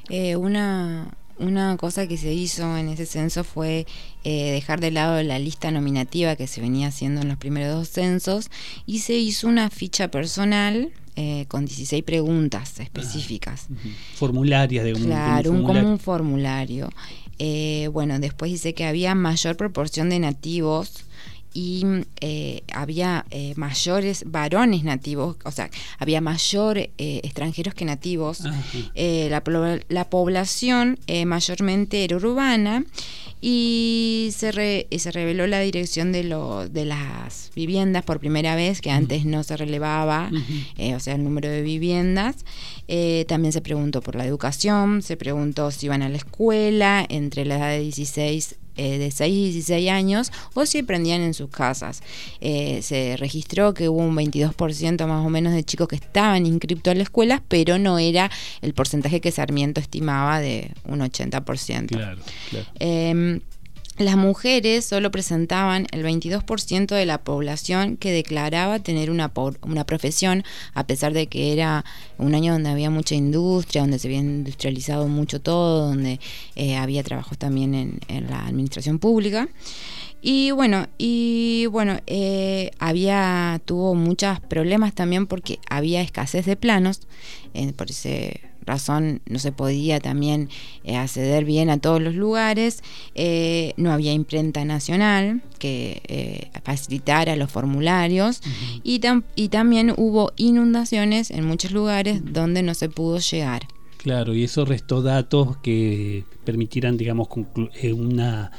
Eh, una, una cosa que se hizo en ese censo fue eh, dejar de lado la lista nominativa que se venía haciendo en los primeros dos censos y se hizo una ficha personal eh, con 16 preguntas específicas. ujú, formularias de un, de un Claro, un, como formulario. un formulario. Eh, bueno, después dice que había mayor proporción de nativos y eh, había eh, mayores varones nativos, o sea, había mayor eh, extranjeros que nativos. Ajá. Eh, la, población mayormente era urbana y se, re- se reveló la dirección de, lo, de las viviendas por primera vez, que antes no se relevaba, o sea, el número de viviendas. También se preguntó por la educación, se preguntó si iban a la escuela entre la edad de 16 eh, de 6 y 16 años o si aprendían en sus casas. Eh, se registró que hubo un 22% más o menos de chicos que estaban inscriptos a la escuela, pero no era el porcentaje que Sarmiento estimaba de un 80%. Claro, claro. Em, las mujeres solo presentaban el 22% de la población que declaraba tener una, una profesión, a pesar de que era un año donde había mucha industria, donde se había industrializado mucho todo, donde eh, había trabajos también en, la administración pública. Y bueno, y bueno, eh, había, tuvo muchos problemas también porque había escasez de planos, eh, por esa razón no se podía también eh, acceder bien a todos los lugares, eh, no había imprenta nacional que eh, facilitara los formularios y, tam- y también hubo inundaciones en muchos lugares donde no se pudo llegar. Claro, y eso restó datos que permitieran, digamos, eh, una,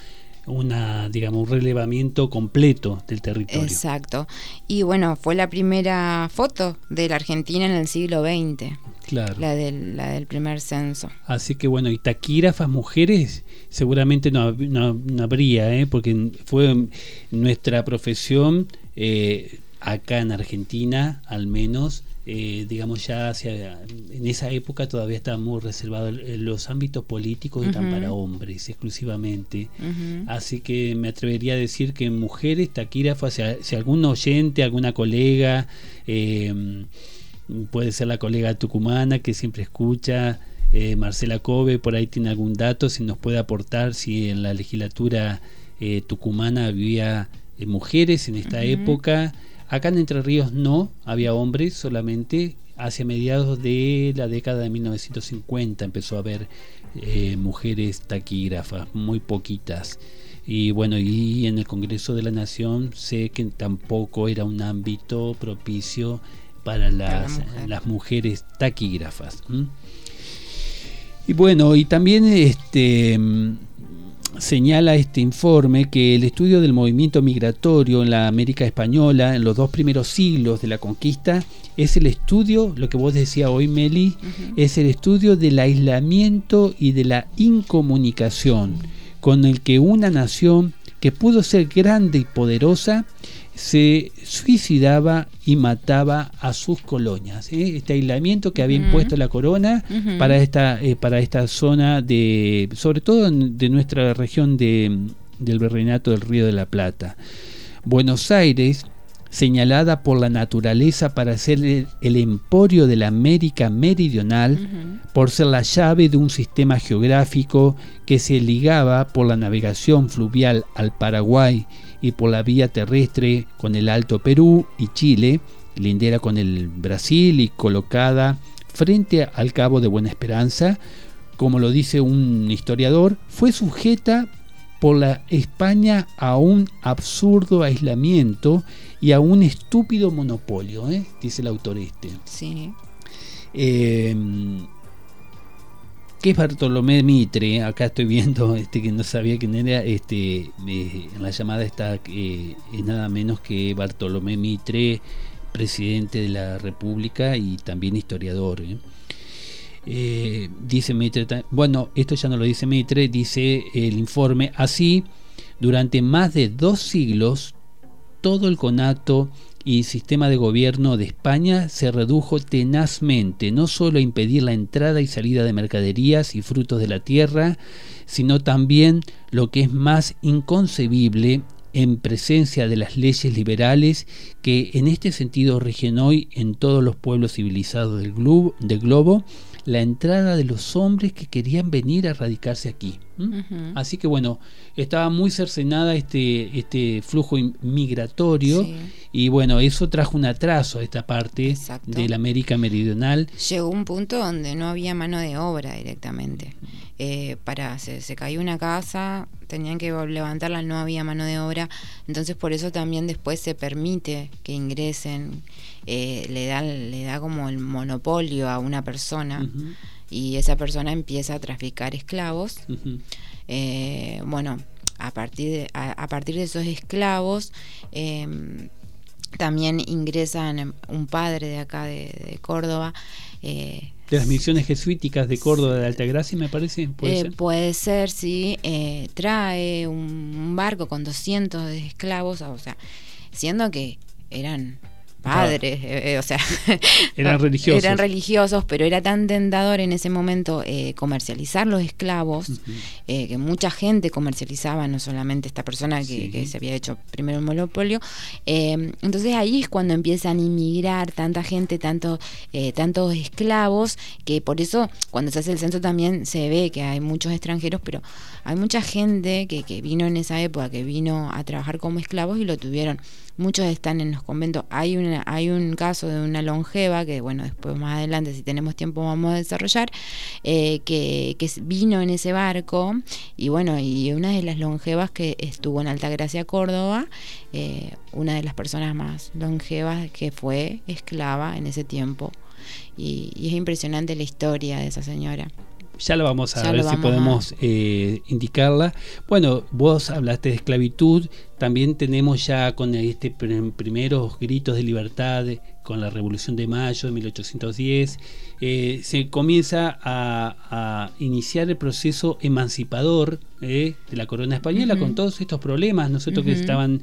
una, digamos, un relevamiento completo del territorio. Exacto. Y bueno, fue la primera foto de la Argentina en el siglo XX, Claro. la del, la del primer censo. Así que bueno, y taquígrafas mujeres seguramente no, no- no habría, ¿eh? porque fue nuestra profesión eh, acá en Argentina, al menos, eh, digamos ya hacia, en esa época todavía estaba muy reservado el- el- los ámbitos políticos están Ujú. para hombres exclusivamente. Así que me atrevería a decir que mujeres taquígrafas, si algún oyente, alguna colega, eh, puede ser la colega tucumana que siempre escucha, eh, Marcela Cove, por ahí tiene algún dato, si nos puede aportar si en la legislatura eh, tucumana había eh, mujeres en esta época. Acá en Entre Ríos no, había hombres solamente. Hacia mediados de la década de 1950 empezó a haber eh, mujeres taquígrafas, muy poquitas. Y bueno, y en el Congreso de la Nación sé que tampoco era un ámbito propicio para la las, mujer. las mujeres taquígrafas. Y bueno, y también este mm, señala este informe que el estudio del movimiento migratorio en la América Española en los dos primeros siglos de la conquista es el estudio, lo que vos decías hoy Meli, es el estudio del aislamiento y de la incomunicación con el que una nación que pudo ser grande y poderosa se suicidaba y mataba a sus colonias. ¿eh? Este aislamiento que había impuesto la corona para esta eh, para esta zona de, sobre todo de nuestra región de, del virreinato del Río de la Plata. Buenos Aires señalada por la naturaleza para ser el, emporio de la América Meridional, por ser la llave de un sistema geográfico que se ligaba por la navegación fluvial al Paraguay y por la vía terrestre con el Alto Perú y Chile, lindera con el Brasil y colocada frente al Cabo de Buena Esperanza, como lo dice un historiador, fue sujeta por la España a un absurdo aislamiento y a un estúpido monopolio, ¿eh? dice el autor este. Sí. Eh, ¿Qué es Bartolomé Mitre? Acá estoy viendo este que no sabía quién era. Este, eh, en la llamada está es nada menos que Bartolomé Mitre, presidente de la República y también historiador. Eh, dice Mitre, bueno, esto ya no lo dice Mitre, dice el informe, así, durante más de dos siglos, todo el conato y sistema de gobierno de España se redujo tenazmente, no solo a impedir la entrada y salida de mercaderías y frutos de la tierra, sino también lo que es más inconcebible en presencia de las leyes liberales que en este sentido rigen hoy en todos los pueblos civilizados del globo, del globo la entrada de los hombres que querían venir a radicarse aquí. Así que bueno, estaba muy cercenada este, este flujo migratorio y bueno, eso trajo un atraso a esta parte de la América Meridional. Llegó un punto donde no había mano de obra directamente. Eh, para se, se, cayó una casa, tenían que levantarla, no había mano de obra, entonces por eso también después se permite que ingresen, eh, le da le da como el monopolio a una persona y esa persona empieza a traficar esclavos. Eh, bueno, a partir de, a, partir de esos esclavos em, también ingresan un padre de acá de, Córdoba. Eh, de las misiones jesuíticas de Córdoba de Altagracia, me parece. ¿Puede, eh, ser? puede ser, sí. Eh, trae un, barco con 200 esclavos, o sea, siendo que eran padres, eh, o sea, eran religiosos. Eran religiosos, pero era tan tentador en ese momento eh, comercializar los esclavos, eh, que mucha gente comercializaba, no solamente esta persona que, se había hecho primero el monopolio. entonces ahí es cuando empiezan a inmigrar tanta gente, tanto, tantos esclavos, que por eso cuando se hace el censo también se ve que hay muchos extranjeros, pero hay mucha gente que, que vino en esa época, que vino a trabajar como esclavos y lo tuvieron muchos están en los conventos. Hay, una, hay un caso de una longeva, que bueno, después más adelante, si tenemos tiempo, vamos a desarrollar, eh, que, que, vino en ese barco y bueno, y una de las longevas que estuvo en Altagracia, Córdoba, eh, una de las personas más longevas que fue esclava en ese tiempo. Y, y es impresionante la historia de esa señora ya lo vamos a ver si podemos eh, indicarla. Bueno, vos hablaste de esclavitud, también tenemos ya con este primeros gritos de libertad con la Revolución de Mayo de 1810, eh, se comienza a, iniciar el proceso emancipador eh, de la corona española con todos estos problemas nosotros que estaban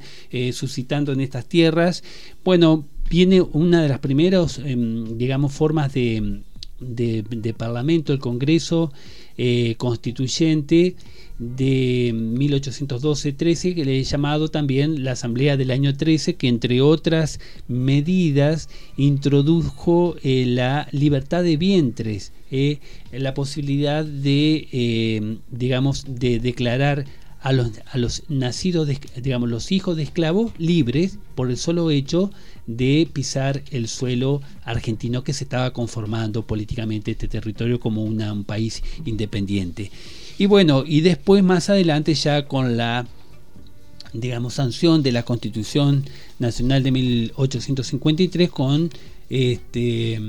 suscitando en estas tierras. Bueno, viene una de las primeras, em, digamos, formas de de, Parlamento, el Congreso eh, Constituyente de 1812-13, que le he llamado también la Asamblea del año 13, que entre otras medidas introdujo eh, la libertad de vientres, eh, la posibilidad de, digamos, de declarar a los, a los nacidos, digamos, los hijos de esclavos libres por el solo hecho de pisar el suelo argentino que se estaba conformando políticamente este territorio como un país independiente. Y bueno, y después más adelante ya con la digamos sanción de la Constitución Nacional de 1853 con este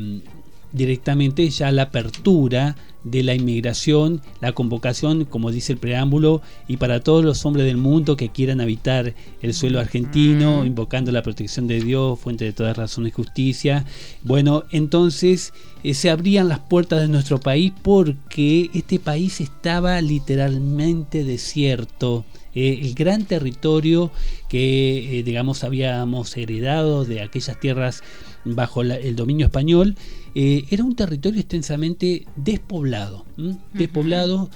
directamente ya la apertura de la inmigración, la convocación, como dice el preámbulo, y para todos los hombres del mundo que quieran habitar el suelo argentino, invocando la protección de Dios, fuente de todas razones y justicia. Bueno, entonces eh, se abrían las puertas de nuestro país porque este país estaba literalmente desierto. Eh, el gran territorio que, eh, digamos, habíamos heredado de aquellas tierras bajo el dominio español, eh, era un territorio extensamente despoblado, despoblado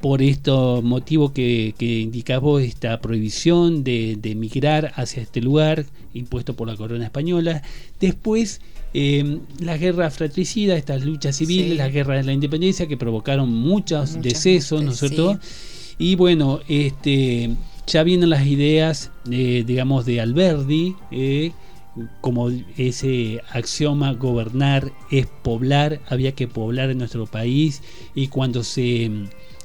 por este motivo que, que indicaba esta prohibición de, de, migrar hacia este lugar impuesto por la corona española. Después, eh, la guerra fratricida, estas luchas civiles, Sí. la guerra de la independencia que provocaron muchos Muchas decesos, ¿no es muertes, cierto? Y bueno, este, ya vienen las ideas, eh, digamos, de Alberdi, eh, como ese axioma, gobernar es poblar, había que poblar en nuestro país y cuando se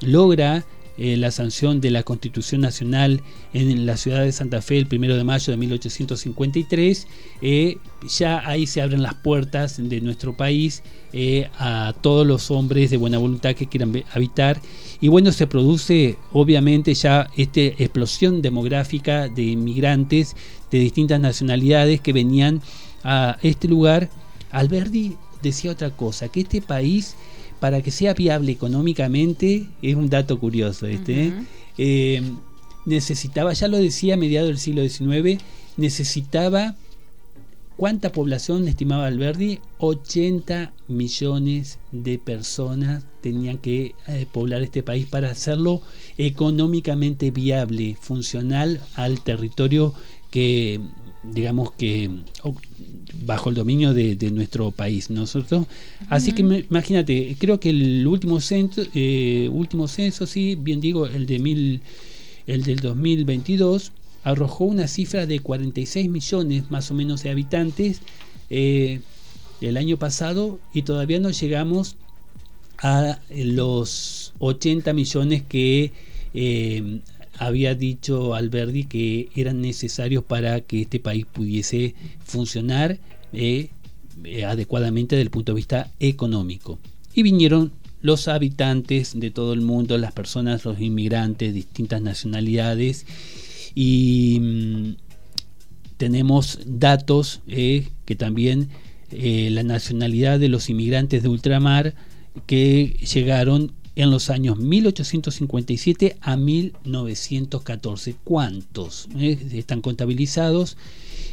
logra eh, la sanción de la Constitución Nacional en la ciudad de Santa Fe el primero de mayo de 1853, eh, ya ahí se abren las puertas de nuestro país eh, a todos los hombres de buena voluntad que quieran habitar. Y bueno, se produce obviamente ya esta explosión demográfica de inmigrantes de distintas nacionalidades que venían a este lugar. Alberdi decía otra cosa, que este país, para que sea viable económicamente, es un dato curioso este, ¿eh? Eh, necesitaba, ya lo decía a mediados del siglo XIX, necesitaba, ¿cuánta población estimaba Alberdi? 80 millones de personas tenían que eh, poblar este país para hacerlo económicamente viable, funcional al territorio que digamos que bajo el dominio de, de nuestro país nosotros así que me- imagínate creo que el último censo eh, último censo sí bien digo el de mil el del 2022 arrojó una cifra de 46 millones más o menos de habitantes eh, el año pasado y todavía no llegamos a los 80 millones que eh, había dicho Alberdi que eran necesarios para que este país pudiese funcionar eh, eh, adecuadamente desde el punto de vista económico. Y vinieron los habitantes de todo el mundo, las personas, los inmigrantes, distintas nacionalidades y mm, tenemos datos eh, que también la nacionalidad de los inmigrantes de ultramar que llegaron en los años 1857 a 1914. ¿Cuántos eh, están contabilizados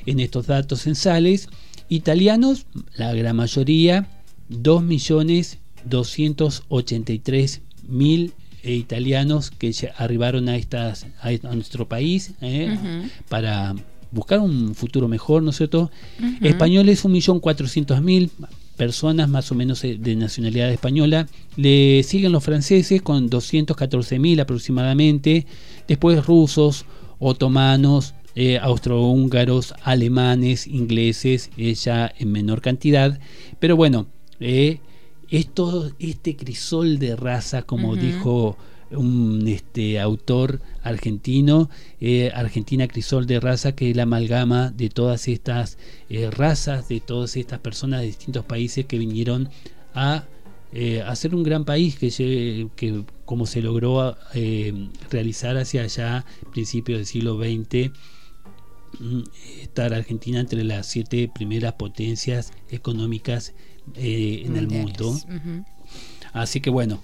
en estos datos censales? Italianos, la gran mayoría, 2.283.000 eh, italianos que arribaron a, estas, a, a nuestro país eh, para buscar un futuro mejor, ¿no es cierto? Españoles, 1.400.000 personas más o menos eh, de nacionalidad española. Le siguen los franceses con 214.000 aproximadamente. Después rusos, otomanos, eh, austrohúngaros, alemanes, ingleses, eh, ya en menor cantidad. Pero bueno, eh, esto, este crisol de raza, como dijo un este, autor argentino, eh, Argentina Crisol de Raza, que es la amalgama de todas estas eh, razas, de todas estas personas de distintos países que vinieron a eh, hacer un gran país que, que como se logró eh, realizar hacia allá, principios del siglo XX, mm, estar Argentina entre las siete primeras potencias económicas en el mundo. Así que bueno.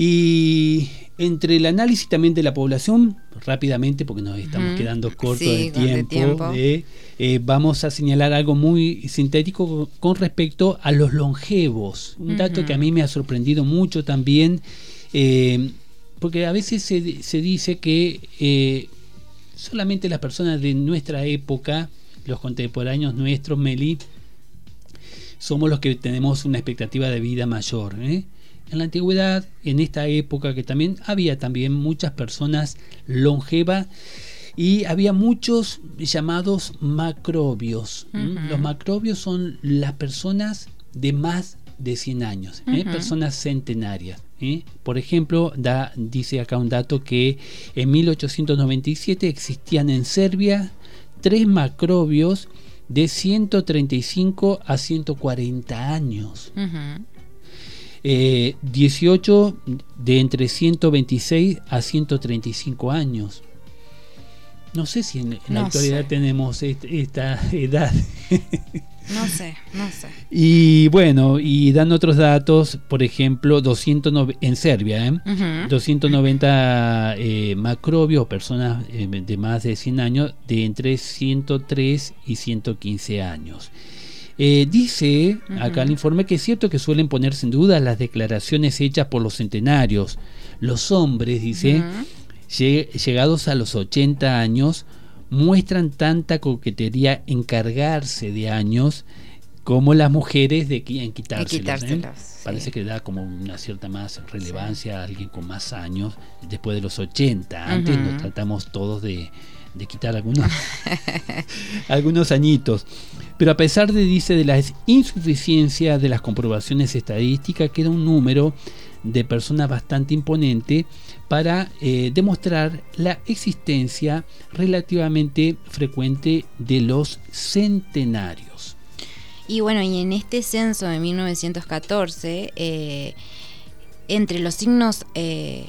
Y entre el análisis también de la población, rápidamente, porque nos estamos quedando cortos Sí, de tiempo, tiempo. eh, eh, vamos a señalar algo muy sintético con respecto a los longevos. Un dato que a mí me ha sorprendido mucho también, eh, porque a veces se, se dice que eh, solamente las personas de nuestra época, los contemporáneos nuestros, Meli, somos los que tenemos una expectativa de vida mayor. ¿eh? En la antigüedad, en esta época que también había también muchas personas longevas y había muchos llamados macrobios. Los macrobios son las personas de más de 100 años, ¿eh? Personas centenarias. ¿eh? Por ejemplo, da, dice acá un dato que en 1897 existían en Serbia tres macrobios de 135 a 140 años. Eh, 18 de entre 126 a 135 años. No sé si en, en la actualidad sé. tenemos est- esta edad. No sé, no sé. Y bueno, y dan otros datos, por ejemplo, 209 en Serbia, ¿eh? Ujú. 290 eh, macrobios, personas eh, de más de 100 años, de entre 103 y 115 años. Eh, dice acá el informe que es cierto que suelen ponerse en duda las declaraciones hechas por los centenarios. Los hombres, dice, llegados a los 80 años, muestran tanta coquetería en cargarse de años como las mujeres de en quitárselos. ¿eh? quitárselos, sí. Parece que da como una cierta más relevancia a alguien con más años después de los 80. Antes nos tratamos todos de, de quitar algunos, algunos añitos. Pero a pesar de, dice, de la insuficiencia de las comprobaciones estadísticas, queda un número de personas bastante imponente para eh, demostrar la existencia relativamente frecuente de los centenarios. Y bueno, y en este censo de 1914, eh, entre los signos eh,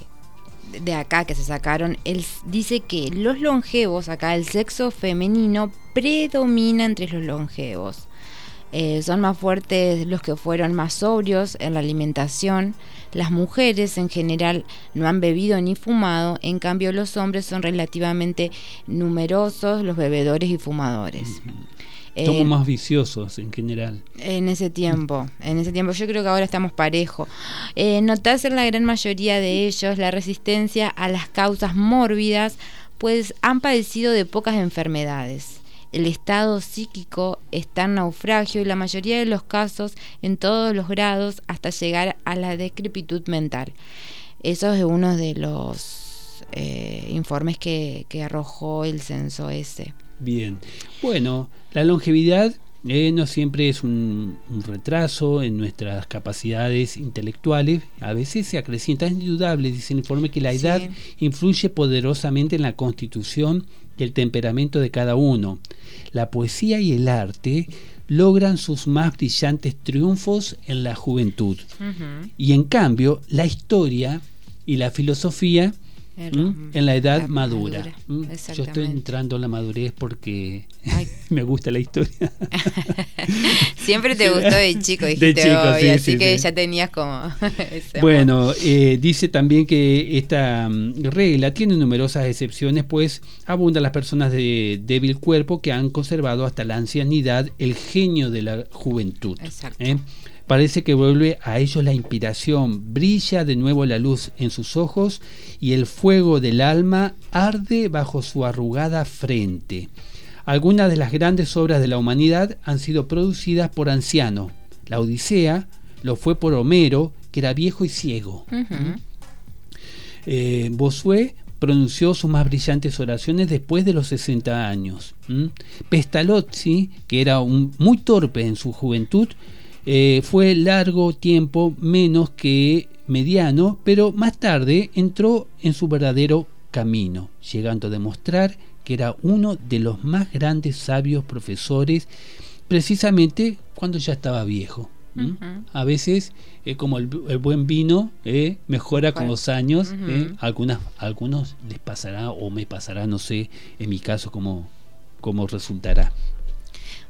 de acá que se sacaron, él dice que los longevos, acá el sexo femenino predomina entre los longevos. Eh, son más fuertes los que fueron más sobrios en la alimentación. Las mujeres en general no han bebido ni fumado, en cambio los hombres son relativamente numerosos, los bebedores y fumadores. Somos Eh, más viciosos en general. en ese tiempo, en ese tiempo, yo creo que ahora estamos parejo. Eh, notas en la gran mayoría de ellos la resistencia a las causas mórbidas, pues han padecido de pocas enfermedades. El estado psíquico está en naufragio y la mayoría de los casos en todos los grados hasta llegar a la decrepitud mental. Eso es uno de los eh, informes que, que arrojó el censo ese. Bien. Bueno, la longevidad eh, no siempre es un, un retraso en nuestras capacidades intelectuales. A veces se acrecienta. Es indudable, dice el informe, que la Sí. edad influye poderosamente en la constitución y el temperamento de cada uno. La poesía y el arte logran sus más brillantes triunfos en la juventud. Y en cambio, la historia y la filosofía El- ¿m? en la edad la madura. madura, ¿m? Yo estoy entrando en la madurez porque me gusta la historia. Siempre te gustó de chico, De dijiste chico, hoy, sí, así sí, que sí. ya tenías como. Bueno, eh, dice también que esta mm, regla tiene numerosas excepciones, pues abundan las personas de débil cuerpo que han conservado hasta la ancianidad el genio de la juventud. Exacto. ¿eh? Parece que vuelve a ellos la inspiración, brilla de nuevo la luz en sus ojos y el fuego del alma arde bajo su arrugada frente. Algunas de las grandes obras de la humanidad han sido producidas por ancianos. La Odisea lo fue por Homero, que era viejo y ciego. Eh, Bossuet pronunció sus más brillantes oraciones después de los 60 años. ¿m? Pestalozzi, que era un, muy torpe en su juventud, eh, fue largo tiempo menos que mediano, pero más tarde entró en su verdadero camino, llegando a demostrar que era uno de los más grandes sabios profesores, precisamente cuando ya estaba viejo. A veces, eh, como el, el buen vino, eh, mejora con los años. Eh, algunas, algunos les pasará o me pasará, no sé, en mi caso, cómo, cómo resultará.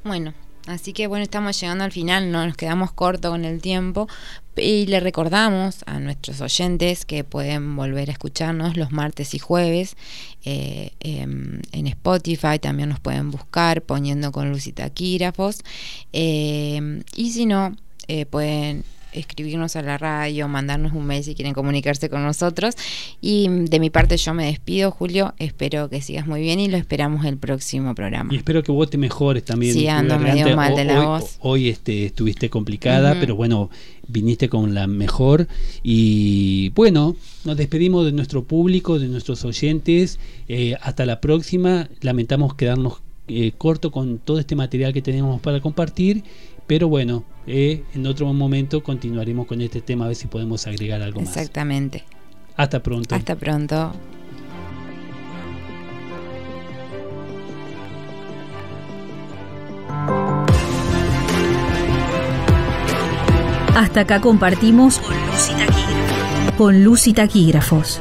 Bueno, así que bueno, estamos llegando al final, no nos quedamos cortos con el tiempo. Y le recordamos a nuestros oyentes que pueden volver a escucharnos los martes y jueves eh, em, en Spotify, también nos pueden buscar poniendo con luz y taquígrafos em, y si no, eh, pueden escribirnos a la radio, mandarnos un mail si quieren comunicarse con nosotros. Y de mi parte yo me despido, Julio. Espero que sigas muy bien y lo esperamos el próximo programa. Y espero que vos te mejores también. Sí, ando medio mal de la hoy, voz. Hoy este, estuviste complicada, pero bueno, viniste con la mejor. Y bueno, nos despedimos de nuestro público, de nuestros oyentes. Eh, hasta la próxima. Lamentamos quedarnos eh, corto con todo este material que tenemos para compartir. Pero bueno, eh, en otro momento continuaremos con este tema a ver si podemos agregar algo más. Exactamente. Hasta pronto. Hasta pronto. Hasta acá compartimos con Luz. Con Luz y Taquígrafos.